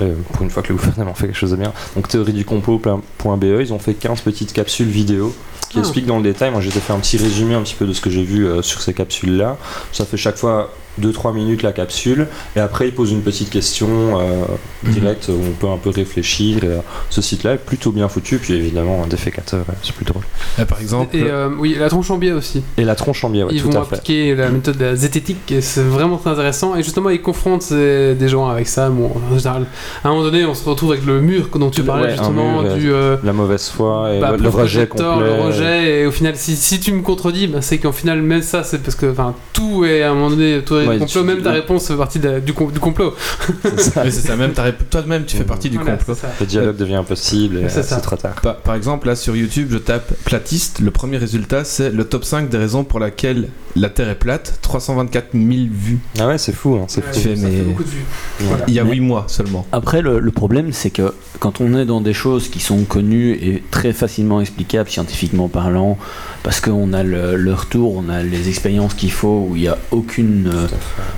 euh, pour une fois que le gouvernement fait quelque chose de bien. Donc théorie du complot.be, ils ont fait 15 petites capsules vidéo qui Ah. expliquent dans le détail. Moi, j'ai fait un petit résumé un petit peu de ce que j'ai vu sur ces capsules-là. Ça fait chaque fois 2-3 minutes la capsule et après ils posent une petite question euh, directe où on peut un peu réfléchir et, euh, ce site là est plutôt bien foutu puis évidemment un défécateur c'est plus drôle par exemple, Et euh, oui, la tronche en biais aussi. et la tronche en biais ouais, ils tout vont à fait appliquer la méthode de la zététique et c'est vraiment très intéressant. Et justement, ils confrontent ces- des gens avec ça. Bon, en général, à un moment donné, on se retrouve avec le mur dont tu parlais ouais, justement, mur, du. euh, la mauvaise foi et bah, le, rejet projector, complet le rejet, et au final, si, si tu me contredis, bah, c'est qu'en final, même ça, c'est parce que tout est à un moment donné, tout est Ouais, complot, tu- même ta réponse fait partie de du, com- du complot. c'est ça. oui, c'est ça, même ta toi-même tu fais partie du Voilà, complot. le dialogue devient impossible et C'est euh, c'est trop tard Par, par exemple, là sur YouTube, je tape platiste. Le premier résultat, c'est le top 5 des raisons pour lesquelles la Terre est plate. 324 000 vues. ah ouais c'est fou hein, c'est Ouais, fou fais, ça mais- fait beaucoup de vues. Voilà. Il y a Mais- 8 mois seulement. Après, le, le problème, c'est que quand on est dans des choses qui sont connues et très facilement explicables scientifiquement parlant, parce qu'on a le, le retour, on a les expériences qu'il faut, où il n'y a aucune, euh,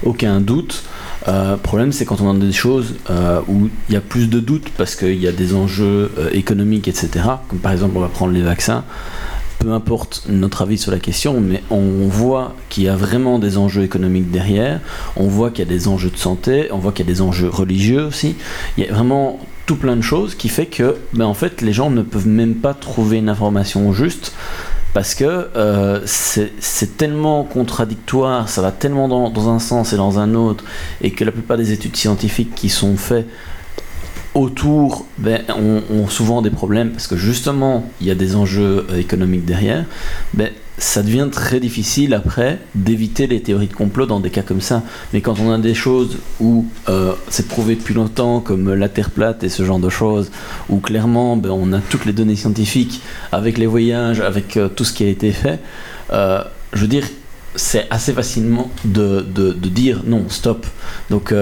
aucun doute. Euh, Le problème, c'est quand on a des choses euh, où il y a plus de doutes parce qu'il y a des enjeux euh, économiques, etc. Comme par exemple, on va prendre les vaccins. Peu importe notre avis sur la question, mais on voit qu'il y a vraiment des enjeux économiques derrière. On voit qu'il y a des enjeux de santé. On voit qu'il y a des enjeux religieux aussi. Il y a vraiment tout plein de choses qui fait que, ben, en fait, les gens ne peuvent même pas trouver une information juste parce que euh, c'est tellement contradictoire, ça va tellement dans, un sens et dans un autre, et que la plupart des études scientifiques qui sont faites autour ben, ont, ont souvent des problèmes parce que justement il y a des enjeux euh, économiques derrière, ben, ça devient très difficile après d'éviter les théories de complot dans des cas comme ça. Mais quand on a des choses où euh, c'est prouvé depuis longtemps, comme la Terre plate et ce genre de choses, où clairement ben, on a toutes les données scientifiques avec les voyages, avec euh, tout ce qui a été fait, euh, je veux dire, c'est assez facilement de, de- de dire non, stop. Donc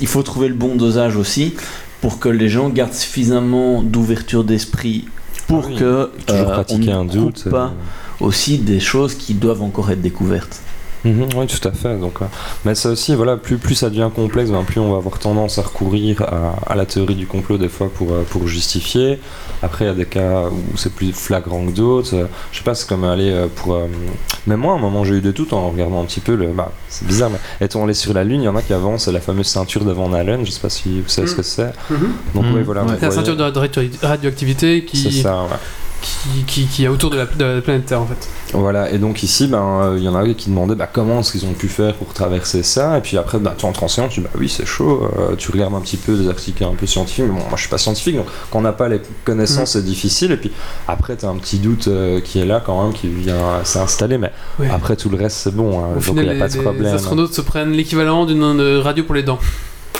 il faut trouver le bon dosage aussi pour que les gens gardent suffisamment d'ouverture d'esprit pour Ah oui, que toujours on pratiquer ne un doute pas aussi des choses qui doivent encore être découvertes. Mhm, oui, tout à fait. Donc, euh, mais ça aussi, voilà, plus, plus ça devient complexe, ben, plus on va avoir tendance à recourir à, à la théorie du complot des fois pour, euh, pour justifier. Après, il y a des cas où c'est plus flagrant que d'autres. Euh, Je sais pas, c'est comme aller euh, pour. euh, Même moi, à un moment, j'ai eu de tout en regardant un petit peu le. Bah, c'est bizarre, mais étant allé sur la Lune, il y en a qui avancent la fameuse ceinture de Van Allen. Je sais pas si vous savez ce que c'est. Mhm. Donc, Mhm. oui, voilà. Ouais. C'est la voyez. ceinture de radio- radioactivité C'est qui, ça, ouais. Qui, qui, qui est autour de la, de la planète Terre en fait. Voilà, et donc ici, ben, euh, il y en a qui demandaient comment est-ce qu'ils ont pu faire pour traverser ça, et puis après, bah, tu entres en science, tu dis bah oui, c'est chaud, euh, tu regardes un petit peu des articles un peu scientifiques, mais bon, moi je suis pas scientifique, donc quand on n'a pas les connaissances, c'est difficile, et puis après, tu as un petit doute euh, qui est là quand même, qui vient s'installer, mais Ouais. après tout le reste, c'est bon, hein, Au donc il n'y a pas les, de les problème. astronautes se prennent l'équivalent d'une radio pour les dents.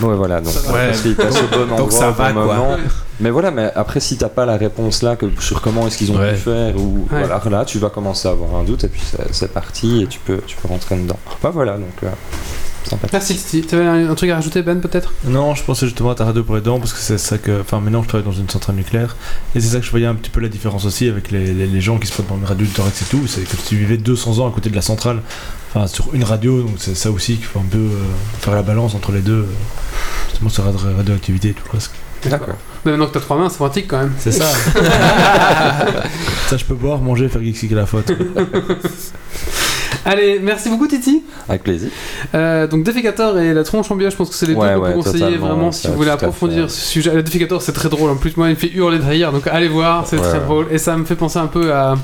Ouais, voilà, donc Ça va. Ouais. passent au bon endroit, Donc ça au bon va, quoi. moment. Mais voilà, mais après, si t'as pas la réponse là que, sur comment est-ce qu'ils ont Ouais. pu faire, ou Ouais. voilà, là, tu vas commencer à avoir un doute, et puis c'est- parti, et tu peux, tu peux rentrer dedans. Bah voilà, donc euh. Merci. Tu avais un, un truc à rajouter Ben peut-être? Non, je pensais justement à ta radio pour les dents parce que c'est ça que. Enfin, maintenant je travaille dans une centrale nucléaire et c'est ça que je voyais un petit peu la différence aussi avec les, les, les gens qui se prennent dans une radio de thorax et tout. C'est que tu vivais 200 ans à côté de la centrale, enfin sur une radio, donc c'est ça aussi qu'il faut un peu euh, faire la balance entre les deux, euh, justement sur la radio- radioactivité et tout le reste. D'accord. Mais maintenant que t'as trois mains, c'est pratique quand même. C'est ça. ça, je peux boire, manger, faire geeksy à la faute. Allez, merci beaucoup Titi. Avec plaisir. Euh, donc Defecator et la tronche en biais, je pense que c'est les Ouais, deux qu'on ouais, peut conseiller vraiment si vous voulez approfondir ce sujet. Le Defecator c'est très drôle, en plus moi il me fait hurler de rire, donc allez voir, c'est Ouais, très drôle. Et ça me fait penser un peu à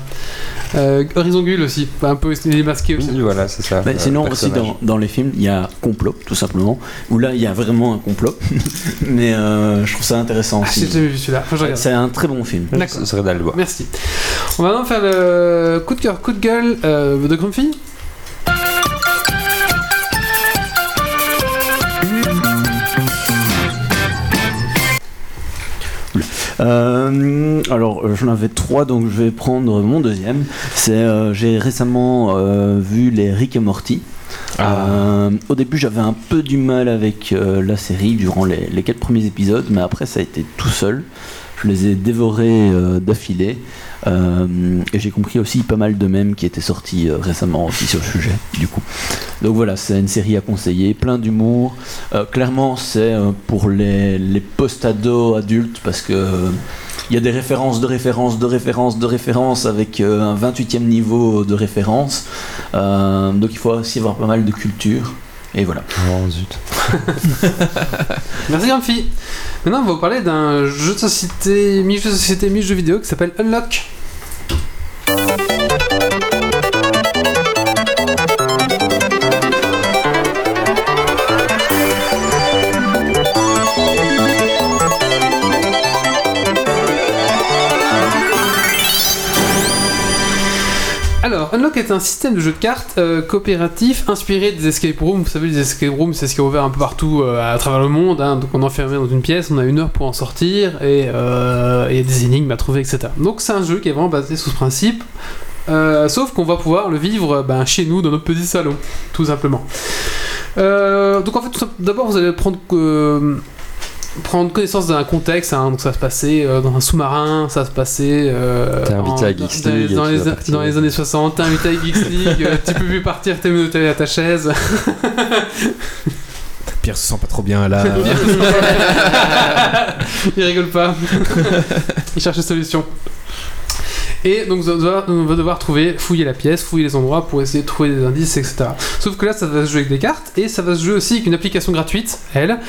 euh, Horizon Gull aussi, un peu il est masqué aussi. Oui, voilà, c'est ça. Euh, sinon, aussi dans, dans les films, il y a complot, tout simplement, où là, il y a vraiment un complot. Mais euh, je trouve ça intéressant Ah, j'ai aussi. jamais vu celui-là. C'est un très bon film. D'accord. Ce serait d'aller le voir. Merci. On va maintenant faire le coup de cœur, coup de gueule euh, de Grumpy. Euh, alors, euh, j'en avais trois, donc je vais prendre mon deuxième. C'est, euh, j'ai récemment euh, vu les Rick et Morty. Euh, au début, j'avais un peu du mal avec la série durant les, les quatre premiers épisodes, mais après, ça a été tout seul. Je les ai dévorés euh, d'affilée. Euh, et j'ai compris aussi pas mal de mèmes qui étaient sortis euh, récemment aussi sur le sujet, du coup. Donc voilà, c'est une série à conseiller, plein d'humour. Clairement, c'est pour les, les post-ados adultes parce que il y a des références de références de références de références avec un 28e niveau de référence. Donc il faut aussi avoir pas mal de culture. Et voilà. Oh, zut. Merci Grumpy. Maintenant, on va vous parler d'un jeu de société, mi-jeu de société, mi-jeu vidéo qui s'appelle Unlock. Unlock est un système de jeu de cartes euh, coopératif inspiré des escape rooms. Vous savez, les escape rooms, c'est ce qui est ouvert un peu partout euh, à travers le monde. hein. Donc, on est enfermé dans une pièce, on a une heure pour en sortir et il y a des énigmes à trouver, etc. Donc, c'est un jeu qui est vraiment basé sur ce principe. Euh, sauf qu'on va pouvoir le vivre ben, chez nous, dans notre petit salon, tout simplement. Donc, en fait, d'abord, vous allez prendre. Prendre connaissance d'un contexte, hein. donc ça se passer euh, dans un sous-marin, ça se passer euh, T'es invité en- à Geeks dans, League et dans tu les, vas partir. dans les années 60, t'es invité à Geeks League, euh, tu peux plus partir, t'es menotté à ta chaise. Pierre se sent pas trop bien là. Il rigole pas. Il cherche une solution. Et donc on va, devoir, trouver, fouiller la pièce, fouiller les endroits pour essayer de trouver des indices, etc. Sauf que là, ça va se jouer avec des cartes et ça va se jouer aussi avec une application gratuite, elle,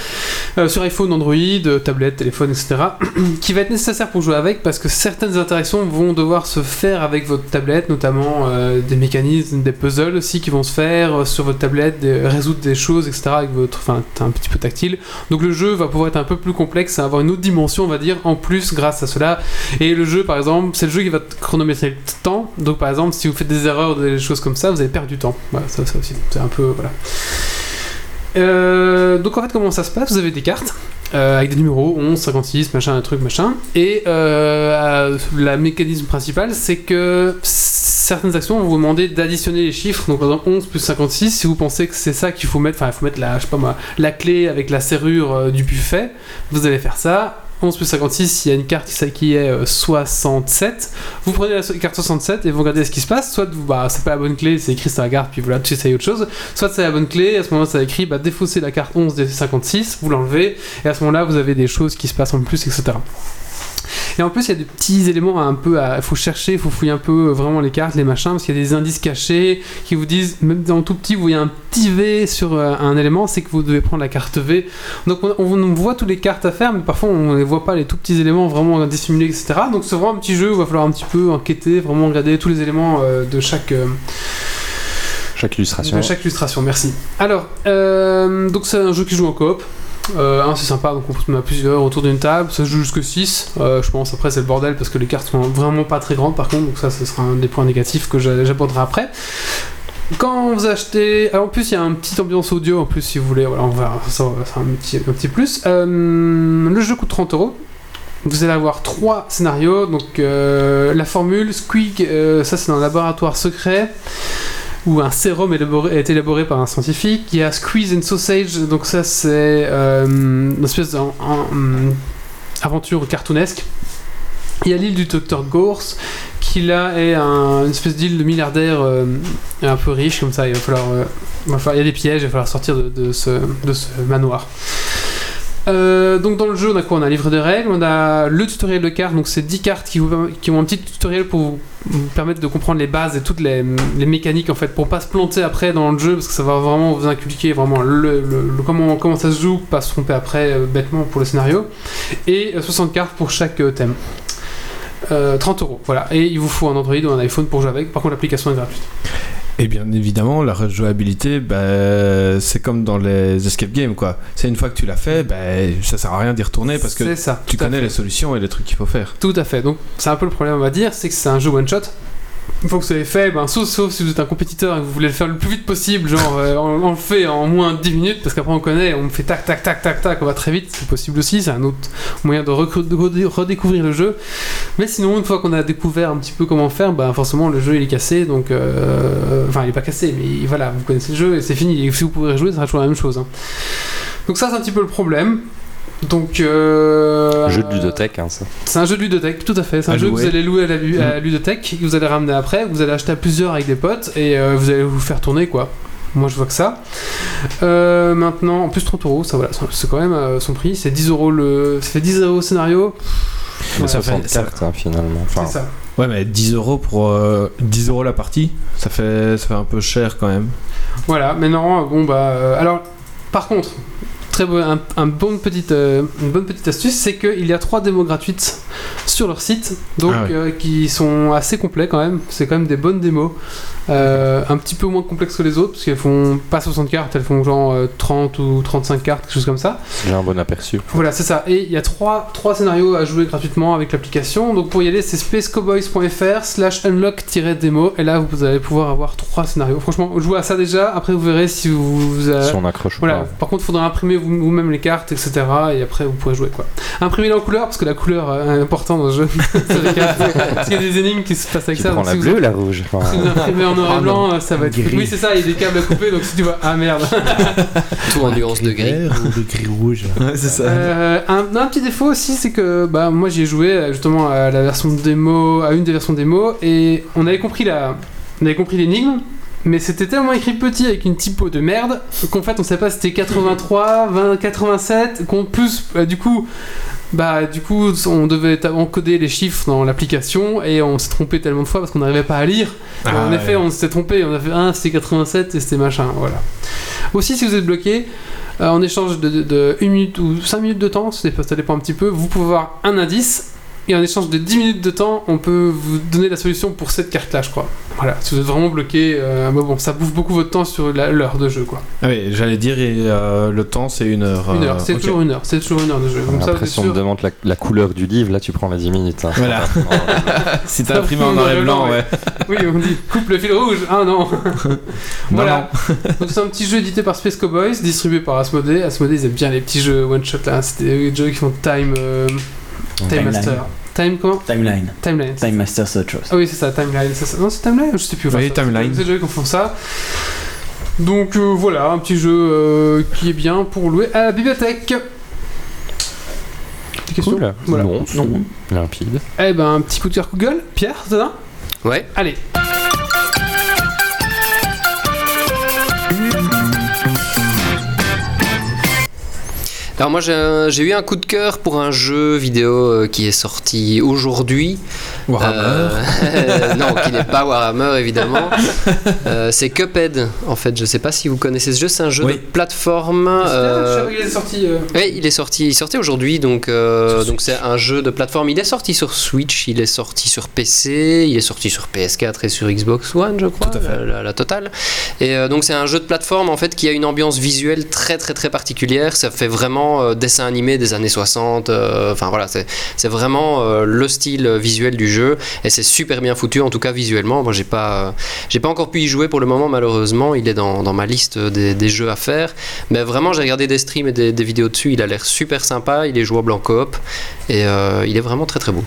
euh, sur iPhone, Android, euh, tablette, téléphone, etc. qui va être nécessaire pour jouer avec parce que certaines interactions vont devoir se faire avec votre tablette, notamment euh, des mécanismes, des puzzles aussi qui vont se faire sur votre tablette, résoudre des choses, etc. avec votre, enfin, un petit peu tactile. Donc le jeu va pouvoir être un peu plus complexe, avoir une autre dimension, on va dire, en plus grâce à cela. Et le jeu, par exemple, c'est le jeu qui va chronométrer le temps. Donc par exemple, si vous faites des erreurs, des choses comme ça, vous allez perdre du temps. Voilà, ça, ça aussi, c'est un peu voilà. Euh, donc en fait, comment ça se passe? Vous avez des cartes. euh, avec des numéros 11, 56, machin, un truc, machin. Et euh, la mécanisme principal, c'est que certaines actions vont vous demander d'additionner les chiffres. Donc par exemple 11 plus 56, si vous pensez que c'est ça qu'il faut mettre, enfin il faut mettre la, je sais pas moi, la clé avec la serrure euh, du buffet, vous allez faire ça. 11 plus 56, il y a une carte qui- est euh, 67. Vous prenez la carte 67 et vous regardez ce qui se passe. Soit vous- bah, c'est pas la bonne clé, c'est écrit sur la carte, puis voilà, tu essayes autre chose. Soit c'est la bonne clé, à ce moment-là, ça écrit bah, défausser la carte 11 des 56, vous l'enlevez, et à ce moment-là, vous avez des choses qui se passent en plus, etc. Et en plus, il y a des petits éléments un peu à. Il faut chercher, il faut fouiller un peu euh, vraiment les cartes, les machins, parce qu'il y a des indices cachés qui vous disent, même dans tout petit, vous voyez un petit V sur euh, un élément, c'est que vous devez prendre la carte V. Donc on, on voit toutes les cartes à faire, mais parfois on ne voit pas les tout petits éléments vraiment dissimulés, etc. Donc c'est vraiment un petit jeu où il va falloir un petit peu enquêter, vraiment regarder tous les éléments euh, de chaque. Chaque illustration. de chaque illustration, merci. Alors, euh, donc c'est un jeu qui joue en coop. Euh, un, c'est sympa, donc on peut mettre plusieurs autour d'une table. Ça se joue jusque 6. je pense après c'est le bordel parce que les cartes sont vraiment pas très grandes par contre, donc ça ce sera un des points négatifs que j'a- j'aborderai après. Quand vous achetez. En plus il y a un petit ambiance audio en plus si vous voulez, voilà, on va ça, un petit, un petit plus. Euh, le jeu coûte 30 euros. Vous allez avoir trois scénarios. Donc euh, la formule Squeak, euh, ça c'est le laboratoire secret où un sérum été élaboré par un scientifique. Il y a Squeeze and Sausage, donc ça c'est euh, une espèce d'aventure cartoonesque. Il y a l'île du docteur Gorse, qui là est un- une espèce d'île de milliardaire euh, un peu riche, comme ça il va falloir, euh, il va falloir- il y a des pièges, il va falloir sortir de ce manoir. Euh, donc dans le jeu, on a quoi? On a livre de règles, on a le tutoriel de cartes, donc c'est 10 cartes qui, vous, ont un petit tutoriel pour vous permettre de comprendre les bases et toutes les, mécaniques en fait pour pas se planter après dans le jeu parce que ça va vraiment vous inculquer vraiment comment, comment ça se joue, pas se tromper après euh, bêtement pour le scénario et euh, 60 cartes pour chaque euh, thème. Euh, 30 euros, voilà. Et il vous faut un Android ou un iPhone pour jouer avec. Par contre, l'application est gratuite. Et bien évidemment, la rejouabilité, bah, c'est comme dans les escape games, quoi. C'est une fois que tu l'as fait, bah, ça sert à rien d'y retourner parce que ça. tu connais les solutions et les trucs qu'il faut faire. Tout à fait. Donc, c'est un peu le problème, on va dire, c'est que c'est un jeu one shot. Une fois que vous avez fait, ben, sauf, sauf si vous êtes un compétiteur et que vous voulez le faire le plus vite possible, genre euh, on, on le fait en moins de 10 minutes, parce qu'après on connaît, on fait tac tac tac tac tac, on va très vite, c'est possible aussi, c'est un autre moyen de, redécouvrir le jeu. Mais sinon, une fois qu'on a découvert un petit peu comment faire, ben forcément le jeu il est cassé, donc euh, enfin il est pas cassé, mais voilà, vous connaissez le jeu et c'est fini. Si vous pouvez rejouer, ça sera toujours la même chose. hein. Donc ça c'est un petit peu le problème. Donc euh, Jeu de ludothèque, hein, ça. c'est un jeu de ludothèque, tout à fait. C'est un À jeu que vous allez louer à la, lu- à la ludothèque, que vous allez ramener après, vous allez acheter à plusieurs avec des potes et euh, vous allez vous faire tourner quoi. Moi je vois que ça. Euh, maintenant, en plus 30 euros, ça voilà, c'est quand même euh, son prix. C'est 10 euros le. Ça fait 10 euros scénario. Mais Ouais, ça fait- 60 ça- hein, finalement. Enfin, c'est ça. Ouais, mais 10 euros pour euh, 10 euros la partie, ça fait, ça fait un peu cher quand même. Voilà, maintenant, bon bah. euh, alors, par contre, très bon, un, un bon petite, euh, une bonne petite astuce, c'est qu'il y a trois démos gratuites sur leur site, donc Ah ouais. euh, qui sont assez complets quand même. C'est quand même des bonnes démos. Euh, un petit peu moins complexes que les autres, parce qu'elles font pas 60 cartes, elles font genre euh, 30 ou 35 cartes, quelque chose comme ça. j'ai un bon aperçu. Voilà, c'est ça. Et il y a trois, trois scénarios à jouer gratuitement avec l'application. Donc pour y aller, c'est spacecowboys.fr slash unlock-démo. Et là, vous allez pouvoir avoir trois scénarios. Franchement, jouez à ça déjà. Après, vous verrez si vous... vous, euh, Si on accroche ou voilà. pas. Par contre, il faudra imprimer vous- vous-même les cartes, etc. Et après, vous pourrez jouer quoi. Imprimez-les en couleur, parce que la couleur euh, est importante dans le jeu. Parce qu'il y a des énigmes qui se passent avec Tu ça. prends donc la si bleue la rouge Enfin, si vous imprimez en noir et Ah blanc, euh, ça va être. Gris. Oui, c'est ça, il y a des câbles à couper, donc si tu vois. Ah merde! Tout en nuance de gris. Ou de gris rouge. Ouais, c'est ça. Euh, un, un petit défaut aussi, c'est que bah, moi j'y ai joué euh, justement à la version démo, à une des versions démo, et on avait compris la, on avait compris l'énigme, mais c'était tellement écrit petit avec une typo de merde qu'en fait on savait pas si c'était 83, 20, 87, qu'en plus bah, du coup. Bah du coup on devait encoder les chiffres dans l'application et on s'est trompé tellement de fois parce qu'on n'arrivait pas à lire. Ah, en effet on s'était trompé, on a fait un c'était 87 et c'était machin, voilà. Aussi si vous êtes bloqué, euh, en échange de, de, de 1 minute ou 5 minutes de temps, ça dépend un petit peu, vous pouvez avoir un indice, et en échange de 10 minutes de temps, on peut vous donner la solution pour cette carte-là, je crois. Voilà, si vous êtes vraiment bloqué, euh, mais bon, ça bouffe beaucoup votre temps sur l'heure de jeu, quoi. Ah oui, j'allais dire, et, euh, le temps c'est une heure. Une euh, heure, c'est ok. toujours une heure, c'est toujours une heure de jeu. Comme Après, si on te demande la, la couleur du livre, là tu prends les 10 minutes. hein. Voilà. si t'as imprimé en Noir et blanc, blanc, ouais. Oui, on dit coupe le fil rouge. Ah non. voilà. Donc c'est un petit jeu édité par Space Cowboys, distribué par Asmodee. Asmodee ils aiment bien les petits jeux one shot là. C'est des jeux qui font Time, euh, Time. Master. Time comment Timeline. Timeline. Time Master, c'est autre chose. Ah oui c'est ça, Timeline. c'est ça. Non c'est Timeline, je sais plus. Oui, ça, Timeline. C'est des jeux qui font ça. Donc euh, voilà, un petit jeu euh, qui est bien pour louer à la bibliothèque. Des questions Cool. Voilà. Non, c'est Non. limpide. Eh ben un petit coup de cœur Google. Pierre, ça Ouais. Allez. Alors moi j'ai eu un coup de cœur pour un jeu vidéo euh, qui est sorti aujourd'hui. Warhammer. Euh, non, qui n'est pas Warhammer évidemment. Euh, c'est Cuphead en fait. Je sais pas si vous connaissez ce jeu. C'est un jeu Oui. de plateforme. Je euh, savais qu'il est sorti. Oui, il est sorti, il sortait aujourd'hui, donc euh, donc c'est un jeu de plateforme. Il est sorti sur Switch, il est sorti sur PC, il est sorti sur PS4 et sur Xbox One, je crois, Tout à fait. La, la- la totale. Et euh, donc c'est un jeu de plateforme en fait qui a une ambiance visuelle très très très particulière. Ça fait vraiment euh, dessin animé des années 60. euh, Enfin voilà, c'est vraiment euh, le style visuel du jeu et c'est super bien foutu en tout cas visuellement. Moi j'ai pas j'ai pas encore pu y jouer pour le moment malheureusement. Il est dans, dans ma liste des, jeux à faire. Mais vraiment, j'ai regardé des streams et des, vidéos dessus. Il a l'air super sympa. Il est jouable en coop. Et il est vraiment très très beau.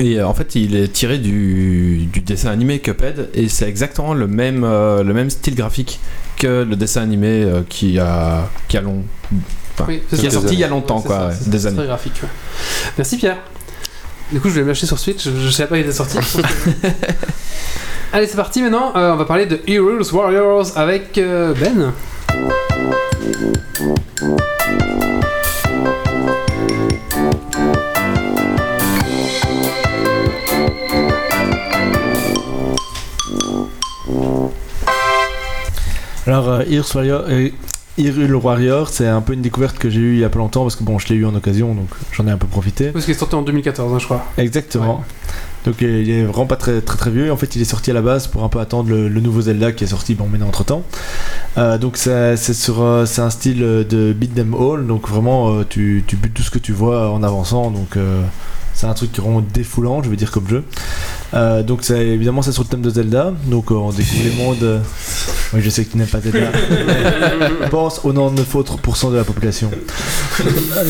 Et en fait, il est tiré du, dessin animé Cuphead et c'est exactement le même, le même style graphique que le dessin animé qui a, qui a long, enfin, Oui, qui est sorti il y a longtemps, C'est quoi, ça, ouais, c'est- des années. Très graphique. ouais. Merci Pierre. Du coup, je vais lâcher sur Switch. Je, je savais pas qu'il était sorti. Allez, c'est parti maintenant. Euh, on va parler de Heroes Warriors avec euh, Ben. Alors, euh, Hyrule Warrior, euh, Hyrule Warrior, c'est un peu une découverte que j'ai eue il y a pas longtemps parce que bon, je l'ai eu en occasion donc j'en ai un peu profité. Parce qu'il est sorti en 2014, hein, je crois. Exactement. Donc euh, il est vraiment pas très très très vieux. En fait, il est sorti à la base pour un peu attendre le, le nouveau Zelda qui est sorti bon maintenant entre temps. donc c'est c'est sur euh, c'est un style euh, de beat them all. Donc vraiment euh, tu, tu butes tout ce que tu vois en avançant. Donc euh, c'est un truc vraiment défoulant, je veux dire comme jeu. Euh, donc évidemment c'est sur le thème de Zelda. Donc euh, on découvre les mondes. Oui, je sais que tu n'aimes pas Zelda. Je pense au 99 autres de la population.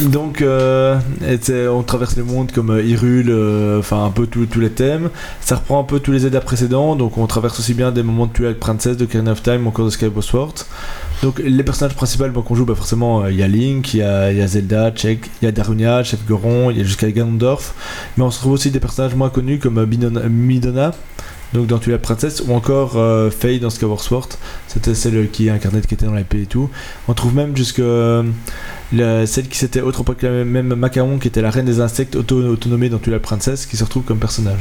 donc euh, et on traverse les mondes comme euh, Hyrule, euh, enfin un peu tous les thèmes. Ça reprend un peu tous les Zelda précédents. Donc on traverse aussi bien des moments de Twilight Princess, de Ocarina of Time, ou encore de Skyward Sword. Donc les personnages principaux bah, qu'on joue, bah, forcément, euh, il y a Link, il y a, il y a Zelda, Check, il y a Darunia, Chef Goron, il y a jusqu'à Ganondorf. Mais on se trouve aussi des personnages moins connus comme Midona, donc dans Twilight Princess, ou encore euh, dans Skyward Sword. C'était celle qui incarnait, qui était dans l'épée et tout. On trouve même jusque euh, la- celle qui s'était autoproclamée, même Macaron, qui était la reine des insectes auto autonomée dans Twilight Princess, qui se retrouve comme personnage.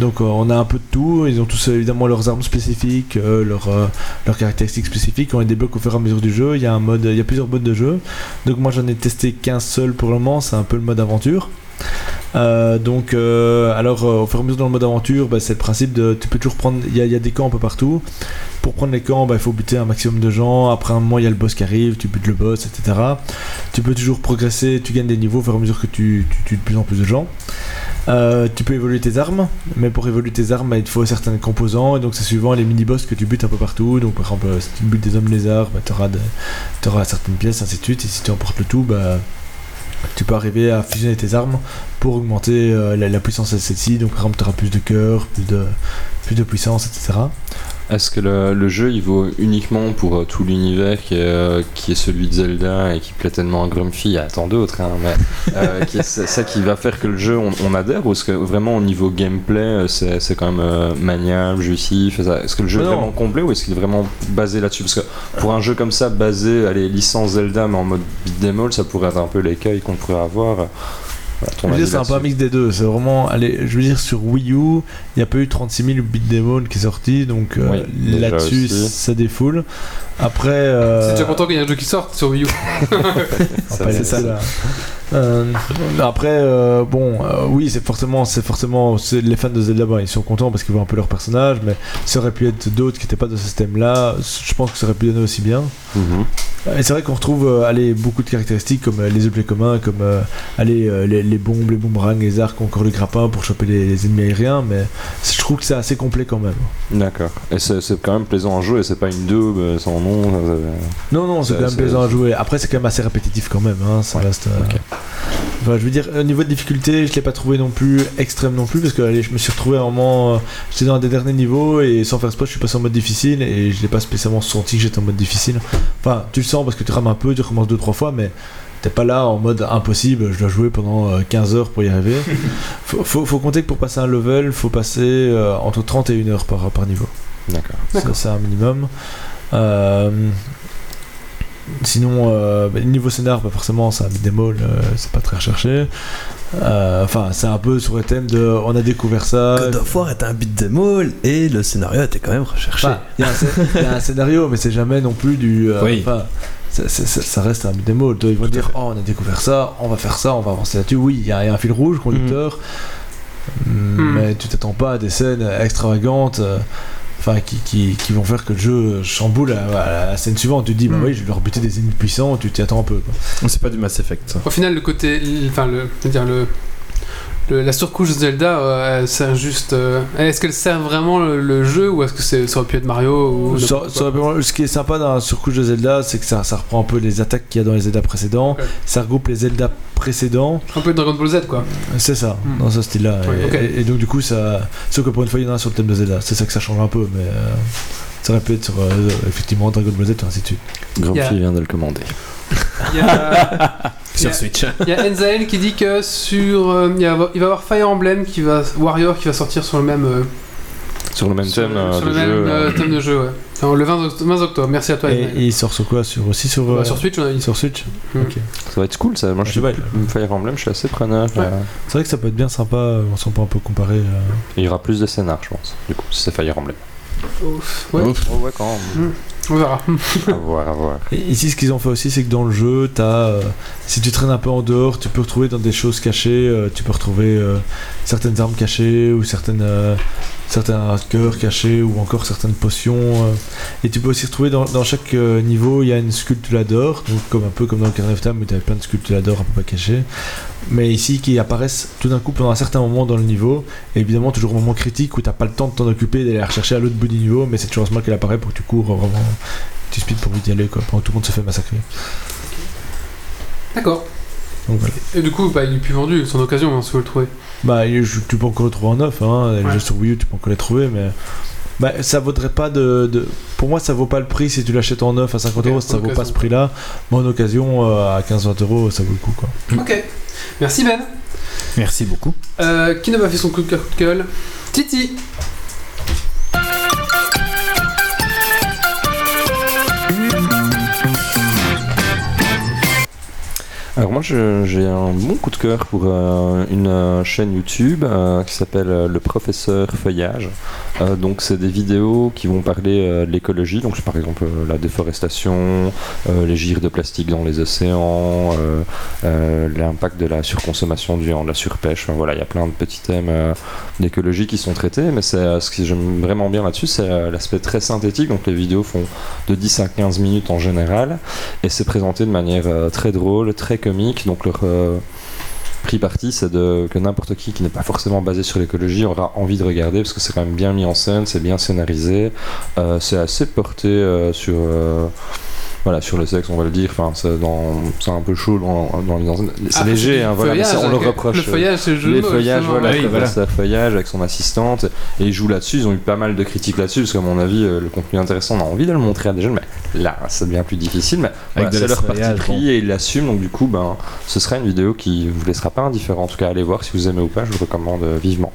Donc euh, on a un peu de tout. Ils ont tous évidemment leurs armes spécifiques, leurs, euh, leurs caractéristiques spécifiques. On les débloque au fur et à mesure du jeu. Il y a un mode, il y a plusieurs modes de jeu. Donc moi j'en ai testé qu'un seul pour le moment. C'est un peu le mode aventure. Euh, donc, euh, alors, euh, au fur et à mesure dans le mode aventure, bah, c'est le principe de. Tu peux toujours prendre. Il y, a- des camps un peu partout. Pour prendre les camps, bah, il faut buter un maximum de gens. Après un moment, il y a le boss qui arrive, tu butes le boss, etc. Tu peux toujours progresser, tu gagnes des niveaux au fur et à mesure que tu, tu tues de plus en plus de gens. Tu peux évoluer tes armes, mais pour évoluer tes armes, bah, il te faut certains composants, et donc c'est suivant les mini-boss que tu butes un peu partout. Donc, par exemple, si tu butes des hommes lézards, tu auras, certaines pièces, ainsi de suite, et si tu emportes le tout, bah, tu peux arriver à fusionner tes armes pour augmenter euh, la, puissance de celle-ci. Donc, par exemple, tu auras plus de cœur, plus de puissance, etc. Est-ce que le, le jeu il vaut uniquement pour euh, tout l'univers qui est, euh, qui est celui de Zelda et qui plaît tellement à Grumpy y a tant d'autres, hein, mais euh, qui est ça qui va faire que le jeu on, on adhère ou est-ce que vraiment au niveau gameplay c'est quand même maniable, jouissif et Est-ce que le jeu Mais est non. vraiment complet ou est-ce qu'il est vraiment basé là-dessus? Parce que pour un jeu comme ça basé, allez, licence Zelda mais en mode beat'em all, ça pourrait être un peu l'écueil qu'on pourrait avoir. Je veux dire, c'est un peu un mix des deux. C'est vraiment, allez, je veux dire, sur Wii U, il n'y a pas eu 36 000 bits démon qui est sorti, donc euh, Oui, là-dessus, ça défoule. Après, euh, C'est déjà content qu'il y ait un jeu qui sorte sur Wii U. Ça, c'est ça. Euh, après, euh, bon, euh, oui, c'est forcément, c'est forcément, c'est- les fans de Zelda, bah, ils sont contents parce qu'ils voient un peu leur personnage, mais ça aurait pu être d'autres qui n'étaient pas de ce système-là. Je pense que ça aurait pu donner aussi bien. Mhm. Et c'est vrai qu'on retrouve allez, beaucoup de caractéristiques comme les objets communs, comme allez, les, les bombes, les boomerangs, les arcs, encore le grappin pour choper les, les ennemis aériens, mais je trouve que c'est assez complet quand même. D'accord. Et c'est quand même plaisant à jouer, c'est pas une daube sans nom. Non, non, c'est quand même plaisant à jouer. Après, c'est quand même assez répétitif quand même. Hein, ça Ouais, reste. Enfin, je veux dire, au niveau de difficulté, je l'ai pas trouvé non plus extrême non plus parce que allez, je me suis retrouvé à un moment, euh, j'étais dans un des derniers niveaux et sans faire exprès, je suis passé en mode difficile et je l'ai pas spécialement senti que j'étais en mode difficile. Enfin, tu le sens parce que tu rames un peu, tu recommences deux trois fois, mais t'es pas là en mode impossible. Je dois jouer pendant euh, 15 heures pour y arriver. faut, faut, faut compter que pour passer un level, faut passer euh, entre 30 et 1 heure par, par niveau. D'accord. Ça, c'est un minimum. Euh, sinon, euh, bah, niveau scénar, forcément, c'est un all, euh, c'est pas très recherché. Euh, Enfin, c'est un peu sur le thème de on a découvert ça. God of War est un beat'em all et le scénario était quand même recherché. Enfin, Il y, a un scé- il y a un scénario, mais c'est jamais non plus du. euh, Oui. ça, ça- ça- ça reste un beat'em all. Ils vont dire oh, on a découvert ça, on va faire ça, on va avancer là-dessus. Oui, il y, a il y a un fil rouge, conducteur. Mais tu t'attends pas à des scènes extravagantes. Enfin, qui, qui, qui vont faire que le jeu chamboule à, à la scène suivante. Tu te dis, bah Mm. oui, je vais leur buter des ennemis puissants, tu t'y attends un peu. quoi. C'est pas du Mass Effect. ça. Au final, le côté. Enfin, le. je veux dire, le. Le- la surcouche de Zelda, euh, sert juste. euh, est-ce qu'elle sert vraiment le, le jeu ou est-ce que c'est- ça aurait pu être Mario ou Ça- ça aurait pu- ce qui est sympa dans la surcouche de Zelda, c'est que ça, ça reprend un peu les attaques qu'il y a dans les Zelda précédents. Ouais. Ça regroupe les Zelda précédents. Un peu Dragon Ball Z quoi. C'est ça, Mm. dans ce style-là. Ouais, et, ok. et- et donc, du coup, ça. Sauf que pour une fois, il y en a un sur le thème de Zelda. C'est ça que ça change un peu, mais. euh, ça aurait pu être sur, euh, effectivement Dragon Ball Z et ainsi de suite. Grumpy Yeah. vient de le commander. Il y a, il y Sur a- Switch. il y a Enzael qui dit que sur. euh, il, y a- il va y avoir Fire Emblem qui va. Warrior qui va sortir sur le même. euh, Sur le même sur, thème euh, sur de le même jeu. euh, euh, thème de jeu, ouais. Enfin, le 20, oct- 20 octobre. Merci à toi, Et, il sort sur quoi? Sur, Aussi sur, Ouais, euh, sur Switch, on a dit. sur Switch Mm. Ça va être cool ça. Moi je Je suis sais pas, Fire Emblem, je suis assez preneur. Ouais. euh, C'est vrai que ça peut être bien sympa, on s'en peut un peu comparer. euh. Il y aura plus de scénar, je pense. Du coup, si c'est Fire Emblem. Ouf, ouais, Oh ouais, quand même. On verra. à voir, à voir. Et ici, ce qu'ils ont fait aussi, c'est que dans le jeu, as, euh, si tu traînes un peu en dehors, tu peux retrouver dans des choses cachées, euh, tu peux retrouver euh, certaines armes cachées ou certaines, euh, certains cœurs cachés ou encore certaines potions. euh, et tu peux aussi retrouver dans, dans chaque euh, niveau, il y a une sculpture d'or, donc comme un peu comme dans le Carnet of Time où tu avais plein de sculptures d'or un peu pas cachées. Mais ici qui apparaissent tout d'un coup pendant un certain moment dans le niveau. Et évidemment, toujours au moment critique où tu n'as pas le temps de t'en occuper, d'aller la rechercher à l'autre bout du niveau, mais c'est toujours à ce moment qu'elle apparaît pour que tu cours vraiment. Tu speed pour vite y aller, quoi, pendant que tout le monde se fait massacrer. D'accord. Donc voilà. Et du coup, bah, il est plus vendu, son occasion, hein, si vous le trouvez. Bah, je- tu peux encore le trouver en neuf, hein. Les Ouais. jeux sur Wii U, tu peux encore les trouver, mais. Bah, ça vaudrait pas de, de- Pour moi, ça vaut pas le prix si tu l'achètes en neuf à 50 Ok, euros, en ça vaut pas occasion. ce prix-là. Mais en occasion, euh, à 15-20 euros, ça vaut le coup, quoi. Ok. Merci Ben. Merci beaucoup. Euh, qui n'a pas fait son coup de cœur, coup de gueule? Titi. Alors moi j'ai un bon coup de cœur pour euh, une euh, chaîne YouTube euh, qui s'appelle Le Professeur Feuillage. Euh, donc c'est des vidéos qui vont parler euh, de l'écologie, donc par exemple euh, la déforestation, les gires de plastique dans les océans, l'impact de la surconsommation du de la surpêche. Enfin, voilà, il y a plein de petits thèmes d'écologie qui sont traités, mais c'est ce que j'aime vraiment bien là-dessus, c'est l'aspect très synthétique. Donc les vidéos font de 10 à 15 minutes en général et c'est présenté de manière très drôle, très comique. Donc pris parti, c'est que n'importe qui qui n'est pas forcément basé sur l'écologie aura envie de regarder parce que c'est quand même bien mis en scène, c'est bien scénarisé, euh, c'est assez porté euh, sur euh, voilà sur le sexe, on va le dire. Enfin, c'est dans c'est un peu chaud dans, dans les enseignes. C'est Ah, léger, hein, voilà, mais feuillage, ça, on le reproche. Le feuillage, c'est le jeu les feuillages, voilà, Oui, le voilà. professeur feuillage avec son assistante, et ils jouent là-dessus. Ils ont eu pas mal de critiques là-dessus, parce qu'à mon avis, euh, le contenu intéressant, on a envie de le montrer à des jeunes, mais là, ça devient plus difficile. Mais voilà, de c'est leur parti pris et ils l'assument, donc du coup, ben, ce sera une vidéo qui vous laissera pas indifférent. En tout cas, allez voir si vous aimez ou pas, je vous recommande euh, vivement.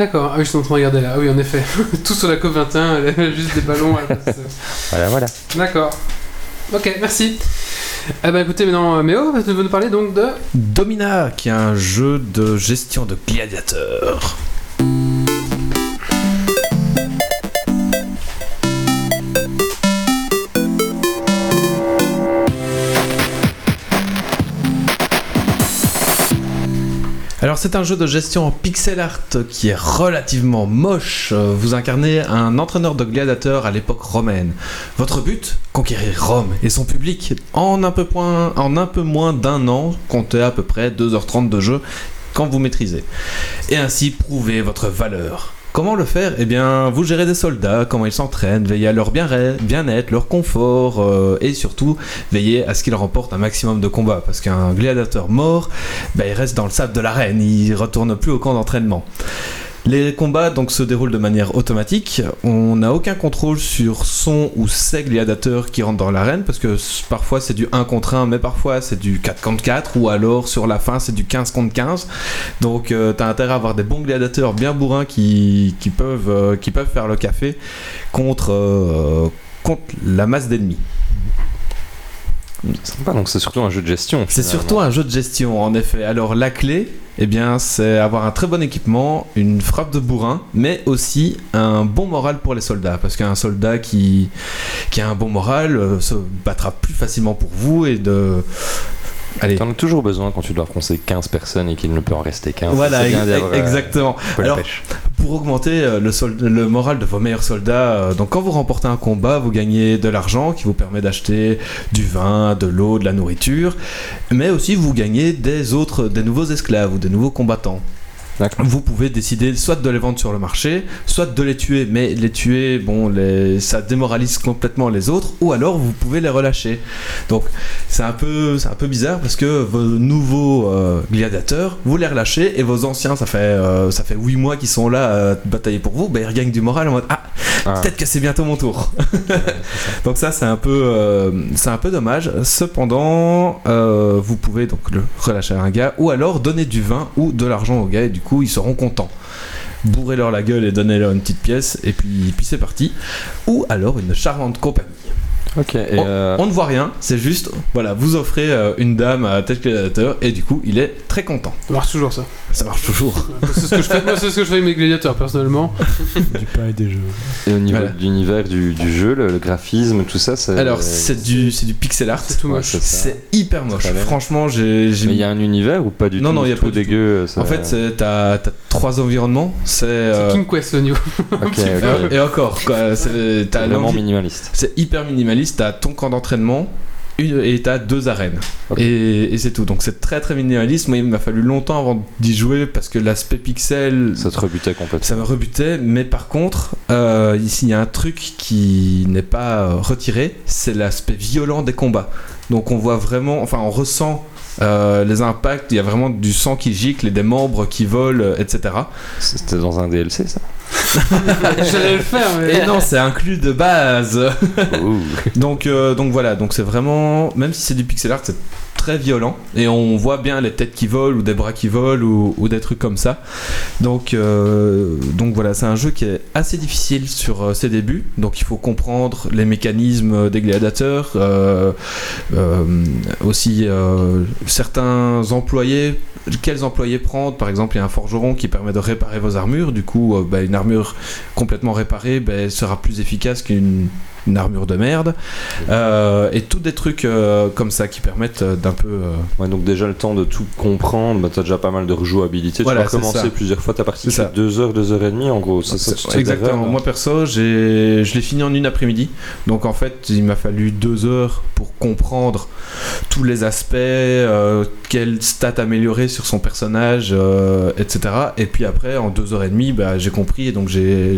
D'accord, ah oui, je suis en train de regarder là. Ah oui, en effet. Tout sur la COP21, elle a juste des ballons. à la place. Voilà, voilà. D'accord. Ok, merci. Eh ben écoutez, maintenant, euh, Méo, tu veux nous parler donc de. Domina, qui est un jeu de gestion de gladiateurs. Alors c'est un jeu de gestion en pixel art qui est relativement moche. Vous incarnez un entraîneur de gladiateurs à l'époque romaine. Votre but Conquérir Rome et son public en un peu, point- en un peu moins d'un an, comptez à peu près 2h30 de jeu quand vous maîtrisez. Et ainsi prouver votre valeur. Comment le faire? Eh bien, vous gérez des soldats, comment ils s'entraînent, veillez à leur bien- bien-être, leur confort, euh, et surtout, veillez à ce qu'ils remportent un maximum de combats. Parce qu'un gladiateur mort, ben, il reste dans le sable de l'arène, il retourne plus au camp d'entraînement. Les combats donc se déroulent de manière automatique. On n'a aucun contrôle sur son ou ses gladiateurs qui rentrent dans l'arène parce que parfois c'est du 1 contre 1, mais parfois c'est du 4 contre 4 ou alors sur la fin c'est du 15 contre 15. Donc euh, t'as intérêt à avoir des bons gladiateurs bien bourrins qui, qui peuvent, euh, qui peuvent faire le café contre, euh, contre la masse d'ennemis. Sympa, donc c'est surtout un jeu de gestion. C'est surtout un jeu de gestion, en effet. Alors la clé, eh bien, c'est avoir un très bon équipement, une frappe de bourrin, mais aussi un bon moral pour les soldats. Parce qu'un soldat qui, qui a un bon moral euh, se battra plus facilement pour vous et de... Allez. T'en as toujours besoin quand tu dois affronter 15 personnes et qu'il ne peut en rester qu'un. Voilà, ex- euh, exactement. Alors. Pour augmenter euh, le, moral de vos meilleurs soldats. euh, quand vous remportez un combat, vous gagnez de l'argent qui vous permet d'acheter du vin, de l'eau, de la nourriture, mais aussi vous gagnez des autres, des nouveaux esclaves ou des nouveaux combattants. Vous pouvez décider soit de les vendre sur le marché, soit de les tuer, mais les tuer, bon, les, ça démoralise complètement les autres, ou alors vous pouvez les relâcher. Donc c'est un peu, c'est un peu bizarre parce que vos nouveaux euh, gladiateurs, vous les relâchez et vos anciens, ça fait, euh, ça fait 8 mois qu'ils sont là à batailler pour vous, ben ils regagnent du moral en mode ah, Ah. peut-être que c'est bientôt mon tour. donc ça c'est un peu, euh, c'est un peu dommage. Cependant, euh, vous pouvez donc le relâcher à un gars ou alors donner du vin ou de l'argent aux gars et du coup ils seront contents. Bourrez-leur la gueule et donnez-leur une petite pièce et puis, puis c'est parti. Ou alors une charmante compagnie. Ok, et on, euh, on ne voit rien, c'est juste, voilà, vous offrez euh, une dame à tel gladiateur et du coup, il est très content. Ça marche toujours ça. Ça marche toujours. c'est ce que je fais, moi, c'est ce que je fais avec mes gladiateurs personnellement. du pain et des jeux. et au niveau Voilà. de l'univers du, du jeu, le, le graphisme, tout ça, c'est. Alors, c'est du, c'est du pixel art. C'est tout moche. c'est hyper moche. Franchement, j'ai. j'ai- Mais il y a un univers ou pas du Non, tout non, il y a pas du tout. dégueu. ça- En fait, c'est- t'as t'as trois environnements. C'est. Euh, King Quest le niveau. Et encore, quoi. C'est vraiment minimaliste. c'est hyper minimaliste. T'as ton camp d'entraînement une- et t'as deux arènes. Et, et c'est tout. Donc c'est très très minimaliste. Moi, il m'a fallu longtemps avant d'y jouer parce que l'aspect pixel. Ça te rebutait complètement. Ça me rebutait, mais par contre, euh, ici il y a un truc qui n'est pas retiré, c'est l'aspect violent des combats. Donc on voit vraiment, enfin on ressent euh, les impacts, il y a vraiment du sang qui gicle et des membres qui volent, etc. C'était dans un DLC, ça? J'allais le faire, mais. Et non, c'est inclus de base. Donc, euh, donc voilà, donc c'est vraiment, même si c'est du pixel art, c'est très violent et on voit bien les têtes qui volent ou des bras qui volent ou, ou des trucs comme ça. Donc, euh, donc voilà, c'est un jeu qui est assez difficile sur euh, ses débuts. Donc il faut comprendre les mécanismes des gladiateurs, euh, euh, aussi euh, certains employés. Quels employés prendre Par exemple, il y a un forgeron qui permet de réparer vos armures. Du coup, euh, bah, une armure complètement réparée bah, sera plus efficace qu'une une armure de merde. Euh, et tous des trucs euh, comme ça qui permettent d'un peu. Ouais, donc déjà le temps de tout comprendre, bah, t'as déjà pas mal de rejouabilité. Voilà, tu vas c'est recommencer ça. plusieurs fois ta partie. C'est ça. 2 heures, 2 heures et demie en gros. Ça, ça, ça, Exactement. ça, Moi perso, je l'ai fini en une après-midi. Donc en fait, il m'a fallu deux heures pour comprendre tous les aspects, euh, quelles stats améliorer sur son personnage, euh, etc. Et puis après, en deux heures et demie, bah, j'ai compris et donc j'ai,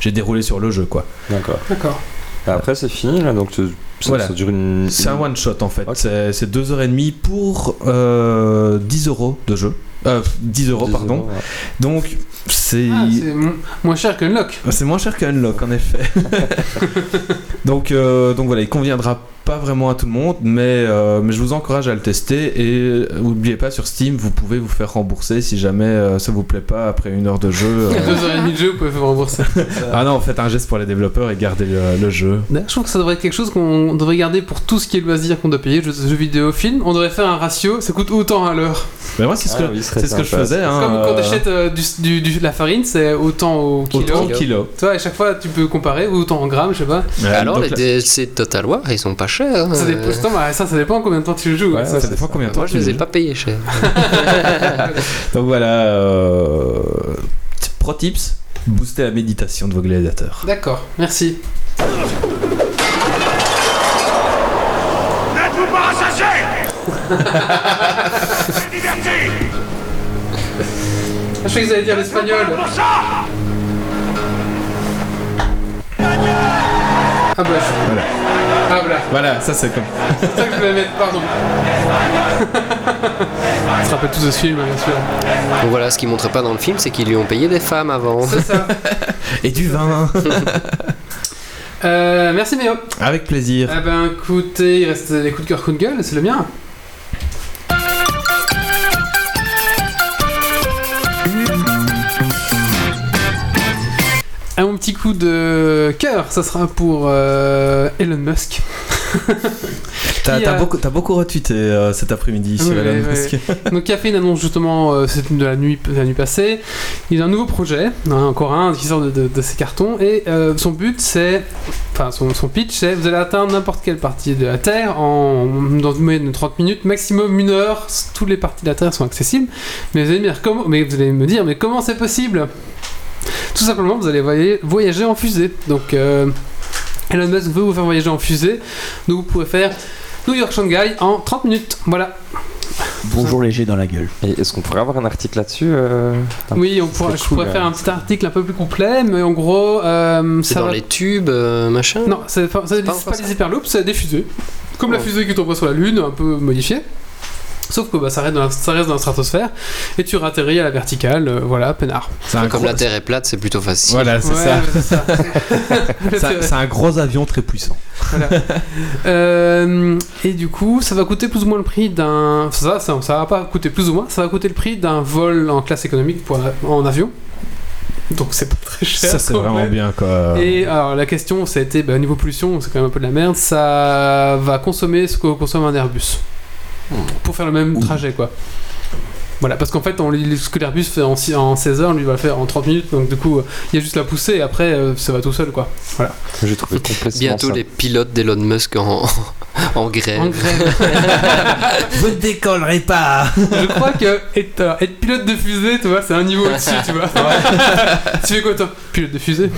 j'ai déroulé sur le jeu, quoi. D'accord. D'accord. Après c'est fini là, donc tu- ça, Voilà. ça dure une. C'est un one shot en fait. C'est, deux heures et demie pour euh, 10 euros de jeu. Euh, 10 euros, pardon. euros, ouais. Donc c'est. Ah, c'est mo- moins cher qu'un lock. C'est moins cher qu'Unlock en effet. donc, euh, donc voilà, il conviendra pas vraiment à tout le monde, mais, euh, mais je vous encourage à le tester et euh, n'oubliez pas sur Steam, vous pouvez vous faire rembourser si jamais euh, ça vous plaît pas après une heure de jeu. euh. Deux heures et demie de jeu, vous pouvez faire rembourser. ah non, faites un geste pour les développeurs et gardez le, le jeu. Je trouve que ça devrait être quelque chose qu'on devrait garder pour tout ce qui est loisir qu'on doit payer, jeux, jeux vidéo, films. On devrait faire un ratio, ça coûte autant à l'heure. Mais moi, c'est ce Ah que, oui, ce serait c'est ce que je faisais. Hein, Comme quand euh, t'achètes euh, du, du- la farine, c'est autant au kilo. autant kilo. Tu vois, à chaque fois, tu peux comparer, ou autant en grammes, je sais pas. Euh, Alors, donc les DLC de Total War, ils sont pas chers. hein. Ça, dépend, justement, bah, ça, ça dépend combien de temps tu joues. Ouais, ça, ça dépend combien de temps Moi, je les ai pas payés cher. Donc voilà, euh, pro tips, booster la méditation de vos gladiateurs. D'accord, merci. N'êtes-vous pas rassasiés? je croyais que vous alliez dire l'espagnol. Ah bah, je... Voilà. Ah voilà, Voilà, ça c'est comme. c'est ça que je voulais mettre, pardon. On se rappelle tous de ce film, bien sûr. Donc voilà, ce qu'ils montrent pas dans le film, c'est qu'ils lui ont payé des femmes avant. C'est ça. Et du vin Euh, merci Méo. Avec plaisir. Eh ben écoutez, il reste les coups de cœur, coups de gueule, c'est le mien. Petit coup de cœur, ça sera pour euh, Elon Musk. T'as Qui t'as a- beaucoup, retweeté euh, cet après-midi sur Ouais, Elon ouais, Musk. Donc il a fait une annonce justement euh, de la nuit, de la nuit passée. Il a un nouveau projet, hein, encore un qui sort de, de- de ses cartons et euh, son but c'est, enfin son, son pitch c'est vous allez atteindre n'importe quelle partie de la Terre en dans une moyenne de 30 minutes, maximum une heure. Toutes les parties de la Terre sont accessibles. Mais vous allez me dire comment, mais vous allez me dire mais comment c'est possible? Tout simplement vous allez voyager, en fusée. Donc euh, Elon Musk veut vous faire voyager en fusée, donc vous pourrez faire New York Shanghai en 30 minutes. Voilà. Bonjour léger dans la gueule. Et est-ce qu'on pourrait avoir un article là-dessus euh, Oui, on pourra, je cool, pourrais faire un petit article un peu plus complet, mais en gros, euh, C'est ça dans va- les tubes, euh, machin? Non, c'est pas, c'est pas pas, des ça. hyperloops, c'est des fusées. Comme la fusée qui t'envoie sur la Lune, un peu modifiée. Sauf que bah, ça, reste dans la, ça reste dans la stratosphère et tu ratterris à la verticale, euh, voilà, peinard. C'est un Comme gros- la Terre est plate, c'est plutôt facile. Voilà, c'est Ouais, ça. c'est ça. C'est un- gros avion très puissant. Voilà. Euh, et du coup, ça va coûter plus ou moins le prix d'un. Ça, ça, ça va pas coûter plus ou moins, ça va coûter le prix d'un vol en classe économique pour, en avion. donc c'est pas très cher. Ça, c'est en vraiment vrai. bien, quoi. Et alors la question, ça a été bah, niveau pollution, c'est quand même un peu de la merde. Ça va consommer ce que consomme un Airbus pour faire le même trajet, quoi. Voilà, parce qu'en fait, on, lit ce que l'Airbus fait en, six- en 16 heures, lui va le faire en 30 minutes, donc du coup, il y a juste la poussée et après, euh, ça va tout seul, quoi. Voilà. J'ai trouvé complètement Bientôt ça. les pilotes d'Elon Musk en, en grève. En grève. Vous ne décollerez pas Je crois que être, euh, être pilote de fusée, tu vois, c'est un niveau au-dessus, tu vois. tu fais quoi, toi? Pilote de fusée?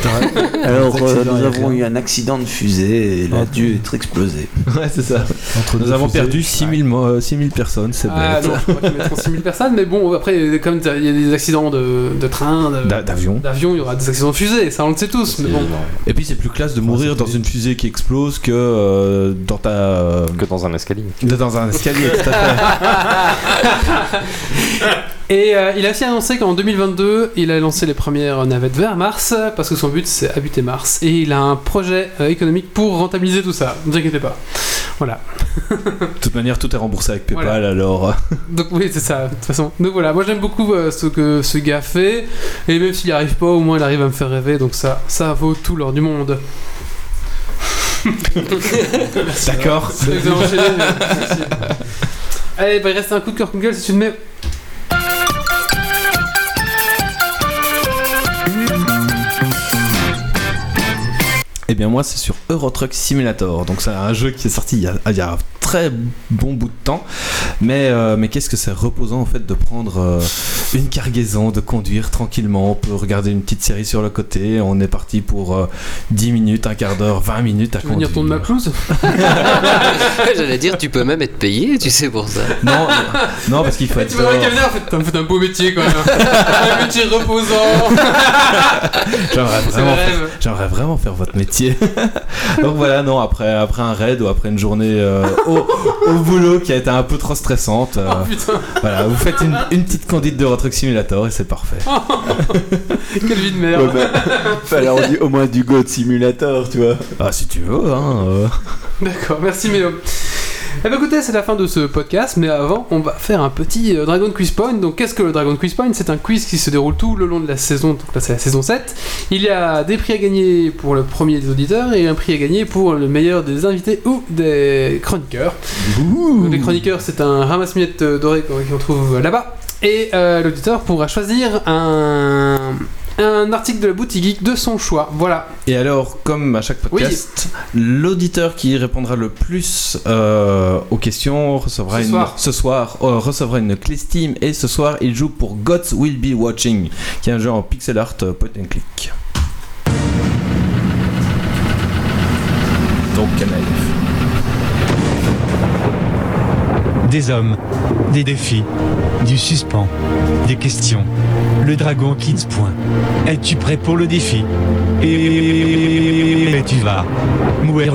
Alors, euh, nous avons eu un accident de fusée et il a dû être explosé. Ouais, c'est ça. Entre Nous avons fusées. perdu 6000 mo- euh, 6000 personnes, c'est Ah bête. non, je crois qu'ils mettront 6000 personnes, mais bon, après, comme il y a des accidents de, de train, D'avion. d'avion, il y aura des accidents de fusée, ça on le sait tous, mais bon. Et puis c'est plus classe de mourir dans une fusée qui explose que euh, dans ta euh, Que dans un escalier. dans un escalier. tout à fait. Et euh, il a aussi annoncé qu'en 2022, il a lancé les premières navettes vers Mars, parce que son but c'est habiter Mars. Et il a un projet euh, économique pour rentabiliser tout ça, ne vous inquiétez pas. Voilà. De toute manière, tout est remboursé avec PayPal, Voilà. alors. Donc oui, c'est ça, de toute façon. Donc voilà, moi j'aime beaucoup euh, ce que ce gars fait, et même s'il n'y arrive pas, au moins il arrive à me faire rêver, donc ça, ça vaut tout l'or du monde. D'accord. Allez, bah, il reste un coup de cœur Google si tu te bien moi c'est sur Euro Truck Simulator, donc c'est un jeu qui est sorti il y a, il y a un très bon bout de temps, mais, euh, mais qu'est-ce que c'est reposant en fait de prendre euh, une cargaison, de conduire tranquillement, on peut regarder une petite série sur le côté, on est parti pour euh, 10 minutes, un quart d'heure, 20 minutes à Tu veux venir tourner ma conduire. pelouse J'allais dire, tu peux même être payé, tu sais, pour ça. Non, non parce qu'il faut être Tu vas dans en fait, un beau métier quand même. un métier reposant. J'aimerais vraiment, vraiment faire votre métier. Donc voilà, non, après, après un raid ou après une journée euh, au, au boulot qui a été un peu trop stressante, euh, Oh voilà, vous faites une, une petite conduite de Truck Simulator et c'est parfait. quelle vie de merde. Fallait on dit au moins du Goat Simulator, tu vois. Ah, si tu veux, hein. euh. D'accord, merci Mélo. Eh ben écoutez, c'est la fin de ce podcast, mais avant, on va faire un petit euh, Dragon Quiz Point. Donc, qu'est-ce que le Dragon Quiz Point? C'est un quiz qui se déroule tout le long de la saison, donc là c'est la saison 7. Il y a des prix à gagner pour le premier des auditeurs et un prix à gagner pour le meilleur des invités ou des chroniqueurs. Donc, les chroniqueurs, c'est un ramasse-miettes euh, doré qu'on qu'on trouve là-bas. Et euh, l'auditeur pourra choisir un, un article de la boutique geek de son choix. Voilà. Et alors, comme à chaque podcast, l'auditeur qui répondra le plus euh, aux questions recevra Ce une, soir. ce soir, euh, recevra une clé Steam et ce soir il joue pour Gods Will Be Watching, qui est un jeu en pixel art euh, point and click. Donc Canaïf. Des hommes, des défis, du suspens, des questions. Le dragon Kids point. Es-tu prêt pour le défi? Et tu vas. mourir.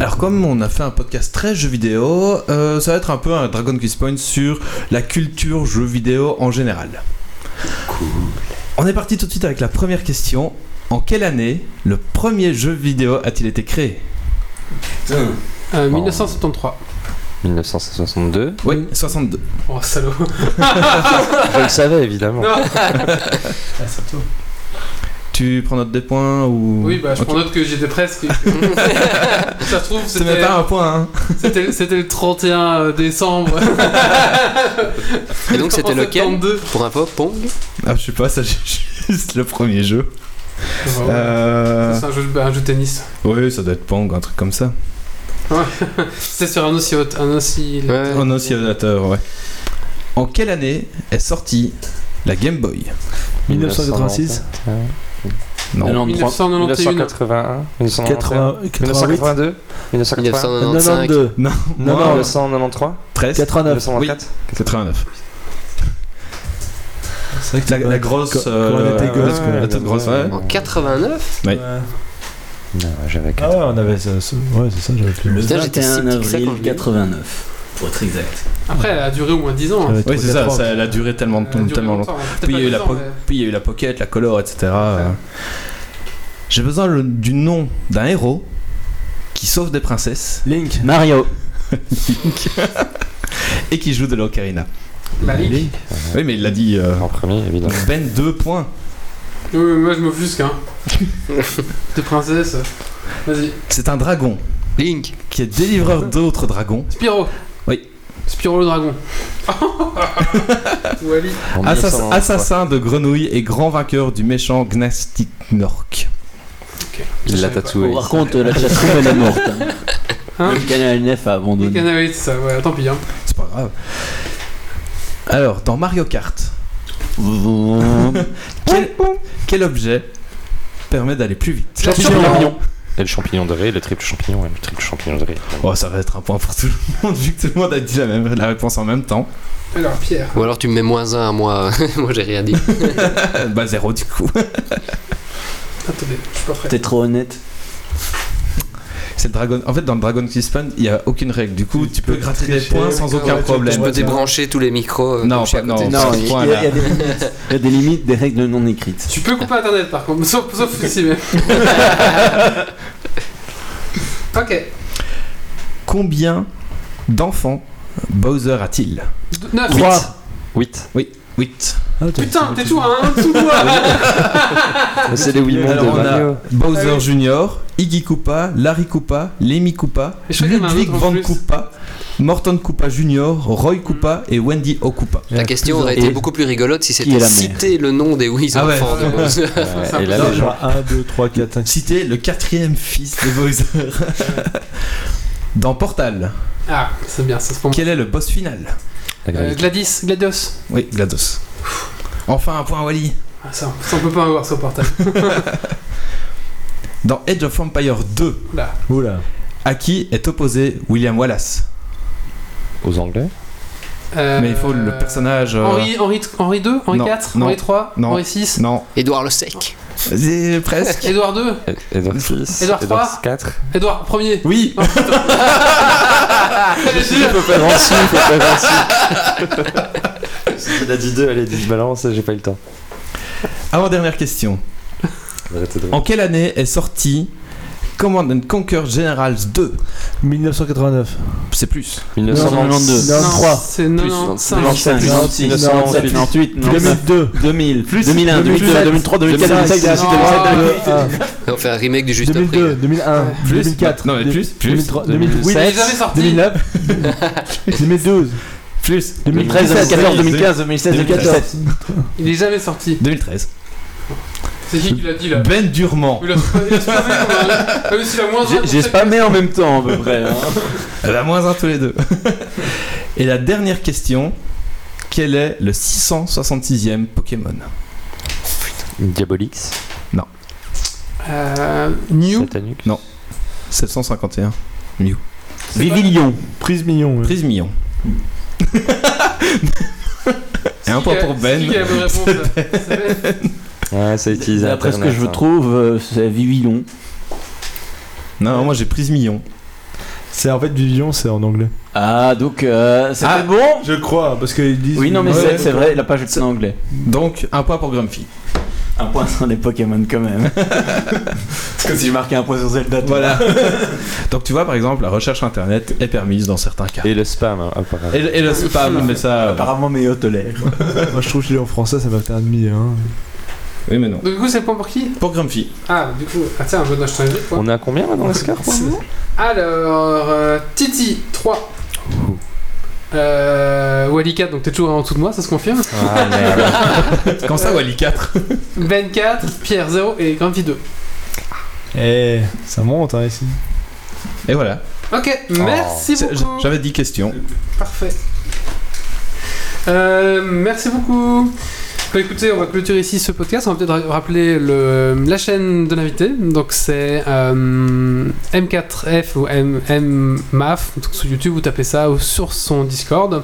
Alors comme on a fait un podcast très jeux vidéo, euh, ça va être un peu un Dragon Quiz Point sur la culture jeux vidéo en général. On est parti tout de suite avec la première question. En quelle année le premier jeu vidéo a-t-il été créé Euh, 1973. 1962. Oui, 62. Oh salaud. Je le savais évidemment. Non. Tu prends note des points ou Oui, bah je prends note que j'étais presque. Ça se trouve, c'était pas un point. Hein. c'était- c'était le 31 décembre. Et donc, c'était lequel 72. Pour info, Pong Ah, je sais pas, ça c'est juste le premier jeu. Euh, C'est un jeu, bah, un jeu de tennis. Oui, ça doit être Pong, un truc comme ça. C'était sur un oscillote. Un oscillateur. Ouais. Un oscillateur, ouais. En quelle année est sortie la Game Boy? 1986 Non. 93. 1991. 1981 80, 1982 1980 1995. 92 Non. Non, non, 1993 13 89 1994 89. C'est vrai que La, grosse. euh, on était ouais, gosse, quoi. la grosse, ouais. En 89 Oui. Ouais. Non, j'avais Ah 4 ouais, on avait ça. Ouais, c'est ça, j'avais plus. J'étais si 21 petit que ça quand avril je l'ai eu. 89, pour être exact. Après, elle a duré au moins 10 ans. hein. Oui, c'est ça, 80. ça, elle a duré tellement, duré tellement longtemps. longtemps. hein. Puis il, y a eu la pas po- 10 ans, mais- puis il y a eu la Pocket, la Color, etc. euh. J'ai besoin le- du nom d'un héros qui sauve des princesses Link. Mario. et qui joue de l'ocarina. Bah, Link. Oui, mais il l'a dit. euh, En premier, évidemment. Ben, deux points. Oui, moi je m'offusque, hein. De princesse. Vas-y. C'est un dragon Link. qui est délivreur d'autres dragons. Spyro. Oui. Spyro le dragon. Assassin, 1993. assassin de grenouilles et grand vainqueur du méchant Gnastiknork. Il l'a tatoué. Par contre, la chatroom elle est morte. hein. Hein Le canal 9 a abandonné. Canary, c'est ça, ouais, tant pis, hein. C'est pas grave. Alors, dans Mario Kart, quel, quel objet permet d'aller plus vite? Champignon. Et le champignon de ré, le triple champignon, ouais, le triple champignon de ré. Oh, ça va être un point pour tout le monde, vu que tout le monde a dit la, même, la réponse en même temps. Alors, Pierre. Ou alors tu me mets moins un à moi. moi j'ai rien dit. bah, zéro du coup. Attendez, je suis pas prêt. T'es trop honnête. C'est le Dragon. En fait, dans le Dragon Quest Fun, il n'y a aucune règle. Du coup, tu peux gratter des points sans aucun tu- problème. Je peux débrancher tous les micros. euh, Non, pas- non. Non, ce il y, a- point-là. il y a des limites. Il y a des limites, des règles non écrites. Tu peux couper internet par contre, sauf, sauf ici même. Ok. Combien d'enfants Bowser a-t-il 9, 3. 8. Oui, 8. Putain, t'es toujours à un dessous de moi C'est les 8 mondes Alors, de on a Mario. Bowser Ah. Junior, Iggy Koopa, Larry Koopa, Lemmy Koopa, Ludwig Van. Koopa, Morton Koopa Junior, Roy Koopa et Wendy O'Koopa. La question aurait été beaucoup plus rigolote si c'était cité le nom des oui Ah ouais. enfants de Bowser. Ouais, et là, Non, les gens. 1, 2, 3, 4, 5, 6. Citer le quatrième fils de Bowser. Dans Portal, Ah, c'est bien, ça se prend. quel est le boss final? Euh. Gladys, Gladios. Oui, GLaDOS. Enfin un point Wally. Ah, ça, ça on peut pas avoir sur portable. Dans Age of Empire 2, Là. Oula. à qui est opposé William Wallace? Aux Anglais Euh, Mais il faut le personnage. euh, Henri, Henri, Henri 2, Henri non, 4, non, Henri 3, non. Henri 6, Non, Édouard le Sec. presque. Édouard 2, Edward 6. Édouard. 4. Édouard 1er. Oui, Faut faire su, faut faire en su. Il a dit 2, allez, 10 balance, j'ai pas eu le temps. avant dernière question. En quelle année est sorti Command and Conquer Generals 2 1989. C'est plus. 1992. 93. C'est Plus, 95. 95, 96, 97, 98, 2002. 2000, Plus. 2001, 2002, 2007, 2003, 2004, 2005, 2006, 2007, 2008. On fait un remake du juste 2002, après. 2001, Plus. 2004, Non, mais plus, plus. 2003, 2008, Il est jamais sorti. 2009, 2012, Plus. 2013, 2014, 2015, 2016, 2017. Il est jamais sorti. 2013. C'est qui qui l'a dit là Ben Durement. Il a il spammé J'ai- spammé en même temps à peu près. hein. Elle a moins un tous les deux. Et la dernière question. Quel est le 666e Pokémon? Diabolix? Euh, New. Satanux. 751. Mew. Vivilion. prise million. ouais. Prise million. Et un point pour Ben. C'est qui qui a la bonne réponse là C'est Ben. Ouais, ça utilise D'après ce que je hein. trouve, euh, c'est Vivillon. Non, moi j'ai prise million. C'est en fait Vivion, c'est en anglais. Ah, donc euh, c'était Ah. bon? Je crois, parce qu'ils disent. Oui, non, mais Ouais, c'est c'est vrai, la page est en anglais. Donc un point pour Grumpy. Un point sur les Pokémon quand même. C'est comme si je marquais un point sur Zelda. Voilà. Donc tu vois par exemple la recherche internet est permise dans certains cas. Et le spam, hein, apparemment. Et, et le spam, mais ça. Apparemment, Méo tolère. Moi je trouve que je l'ai en français, ça m'a fait un demi. Hein. Oui mais non. Donc, du coup, c'est le point pour qui? Pour Grumpy. Ah, du coup, ah, tiens, un bon je t'invite quoi. On est à combien là dans le score pour le moment? Alors, euh, Titi, 3. Euh, Wally 4, donc t'es toujours en dessous de moi, ça se confirme. Ah merde. Quand ça Wally 4 Ben 4, Pierre 0 et Grumpy 2. Eh, ça monte hein, ici. Et voilà. Ok, merci C'est- beaucoup. J'avais 10 questions. Parfait. Euh, merci beaucoup. Bah, écoutez, on va clôturer ici ce podcast. On va peut-être ra- rappeler le, la chaîne de l'invité. Donc c'est euh, M4F ou M, MMAF. Donc sur YouTube, vous tapez ça ou sur son Discord.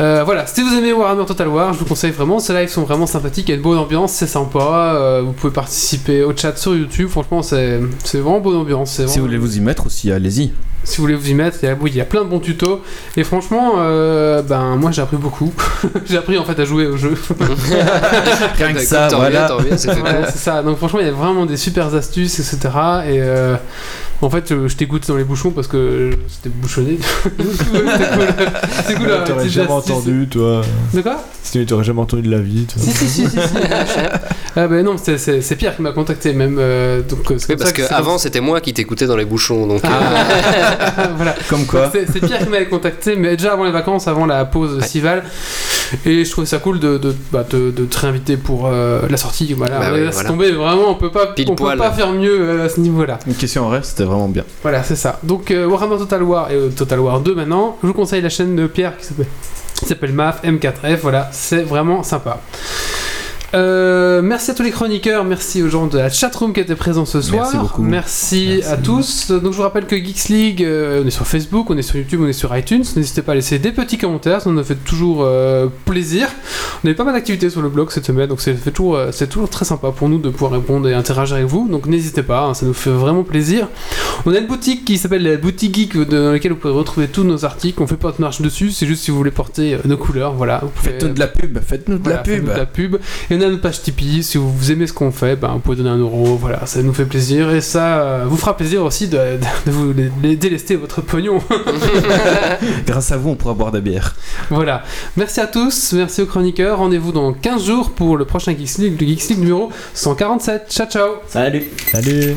Euh, voilà, si vous aimez Warhammer Total War, je vous conseille vraiment. Ces lives sont vraiment sympathiques. Il y a une bonne ambiance, c'est sympa. Euh, vous pouvez participer au chat sur YouTube. Franchement, c'est vraiment bonne ambiance. c'est Si vous vraiment- voulez vous y mettre aussi, allez-y. Si vous voulez vous y mettre, il y a, oui, il y a plein de bons tutos. Et franchement, euh, ben moi j'ai appris beaucoup. j'ai appris en fait à jouer au jeu. Rien que ça, voilà. c'est Ouais, ça. Donc franchement, il y a vraiment des super astuces, etc. Et, euh, En fait, euh, je t'ai goûté dans les bouchons parce que c'était bouchonné. c'était cool. La T'aurais jamais entendu, toi. De quoi? Sinon, t'aurais jamais entendu de la vie, toi. Si, si, si, si. si. ah ben non, c'est- c'est c'est Pierre qui m'a contacté même. euh, donc, euh, c'est parce c'est qu'avant, c'était moi qui t'écoutais dans les bouchons. Donc, euh, comme- voilà. Comme quoi. C'est c'est Pierre qui m'avait contacté, mais déjà avant les vacances, avant la pause estivale. Et je trouvais ça cool de, de, bah, de, de te réinviter pour euh, la sortie. Voilà, Bah là, voilà. tombé vraiment, on peut pas, Pile on peut poil. pas faire mieux euh, à ce niveau-là. Une question en rêve, c'était vraiment bien. Voilà, c'est ça. Donc euh, Warhammer Total War et euh, Total War 2 maintenant, je vous conseille la chaîne de Pierre qui s'appelle qui s'appelle MAF M4F, voilà, c'est vraiment sympa. Euh, merci à tous les chroniqueurs, merci aux gens de la chatroom qui étaient présents ce soir. Merci beaucoup. Merci, à tous. Donc je vous rappelle que Geeks League, euh, on est sur Facebook, on est sur YouTube, on est sur iTunes. N'hésitez pas à laisser des petits commentaires, ça nous fait toujours euh, plaisir. On a eu pas mal d'activités sur le blog cette semaine, donc c'est toujours, c'est toujours très sympa pour nous de pouvoir répondre et interagir avec vous. Donc n'hésitez pas, hein, ça nous fait vraiment plaisir. On a une boutique qui s'appelle la boutique geek dans laquelle vous pouvez retrouver tous nos articles. On fait pas de marche dessus, c'est juste si vous voulez porter nos couleurs, voilà. Faites-nous de la pub, faites-nous de voilà, la pub. faites-nous de la pub. Et on a notre page Tipeee. Si vous aimez ce qu'on fait, ben, vous pouvez donner un euro. Voilà, ça nous fait plaisir. Et ça euh, vous fera plaisir aussi de, de- de vous les délester votre pognon. Grâce à vous, on pourra boire des bières. voilà. Merci à tous. Merci aux chroniqueurs. Rendez-vous dans 15 jours pour le prochain Geeks League, le Geeks League numéro 147. Ciao, ciao. Salut Salut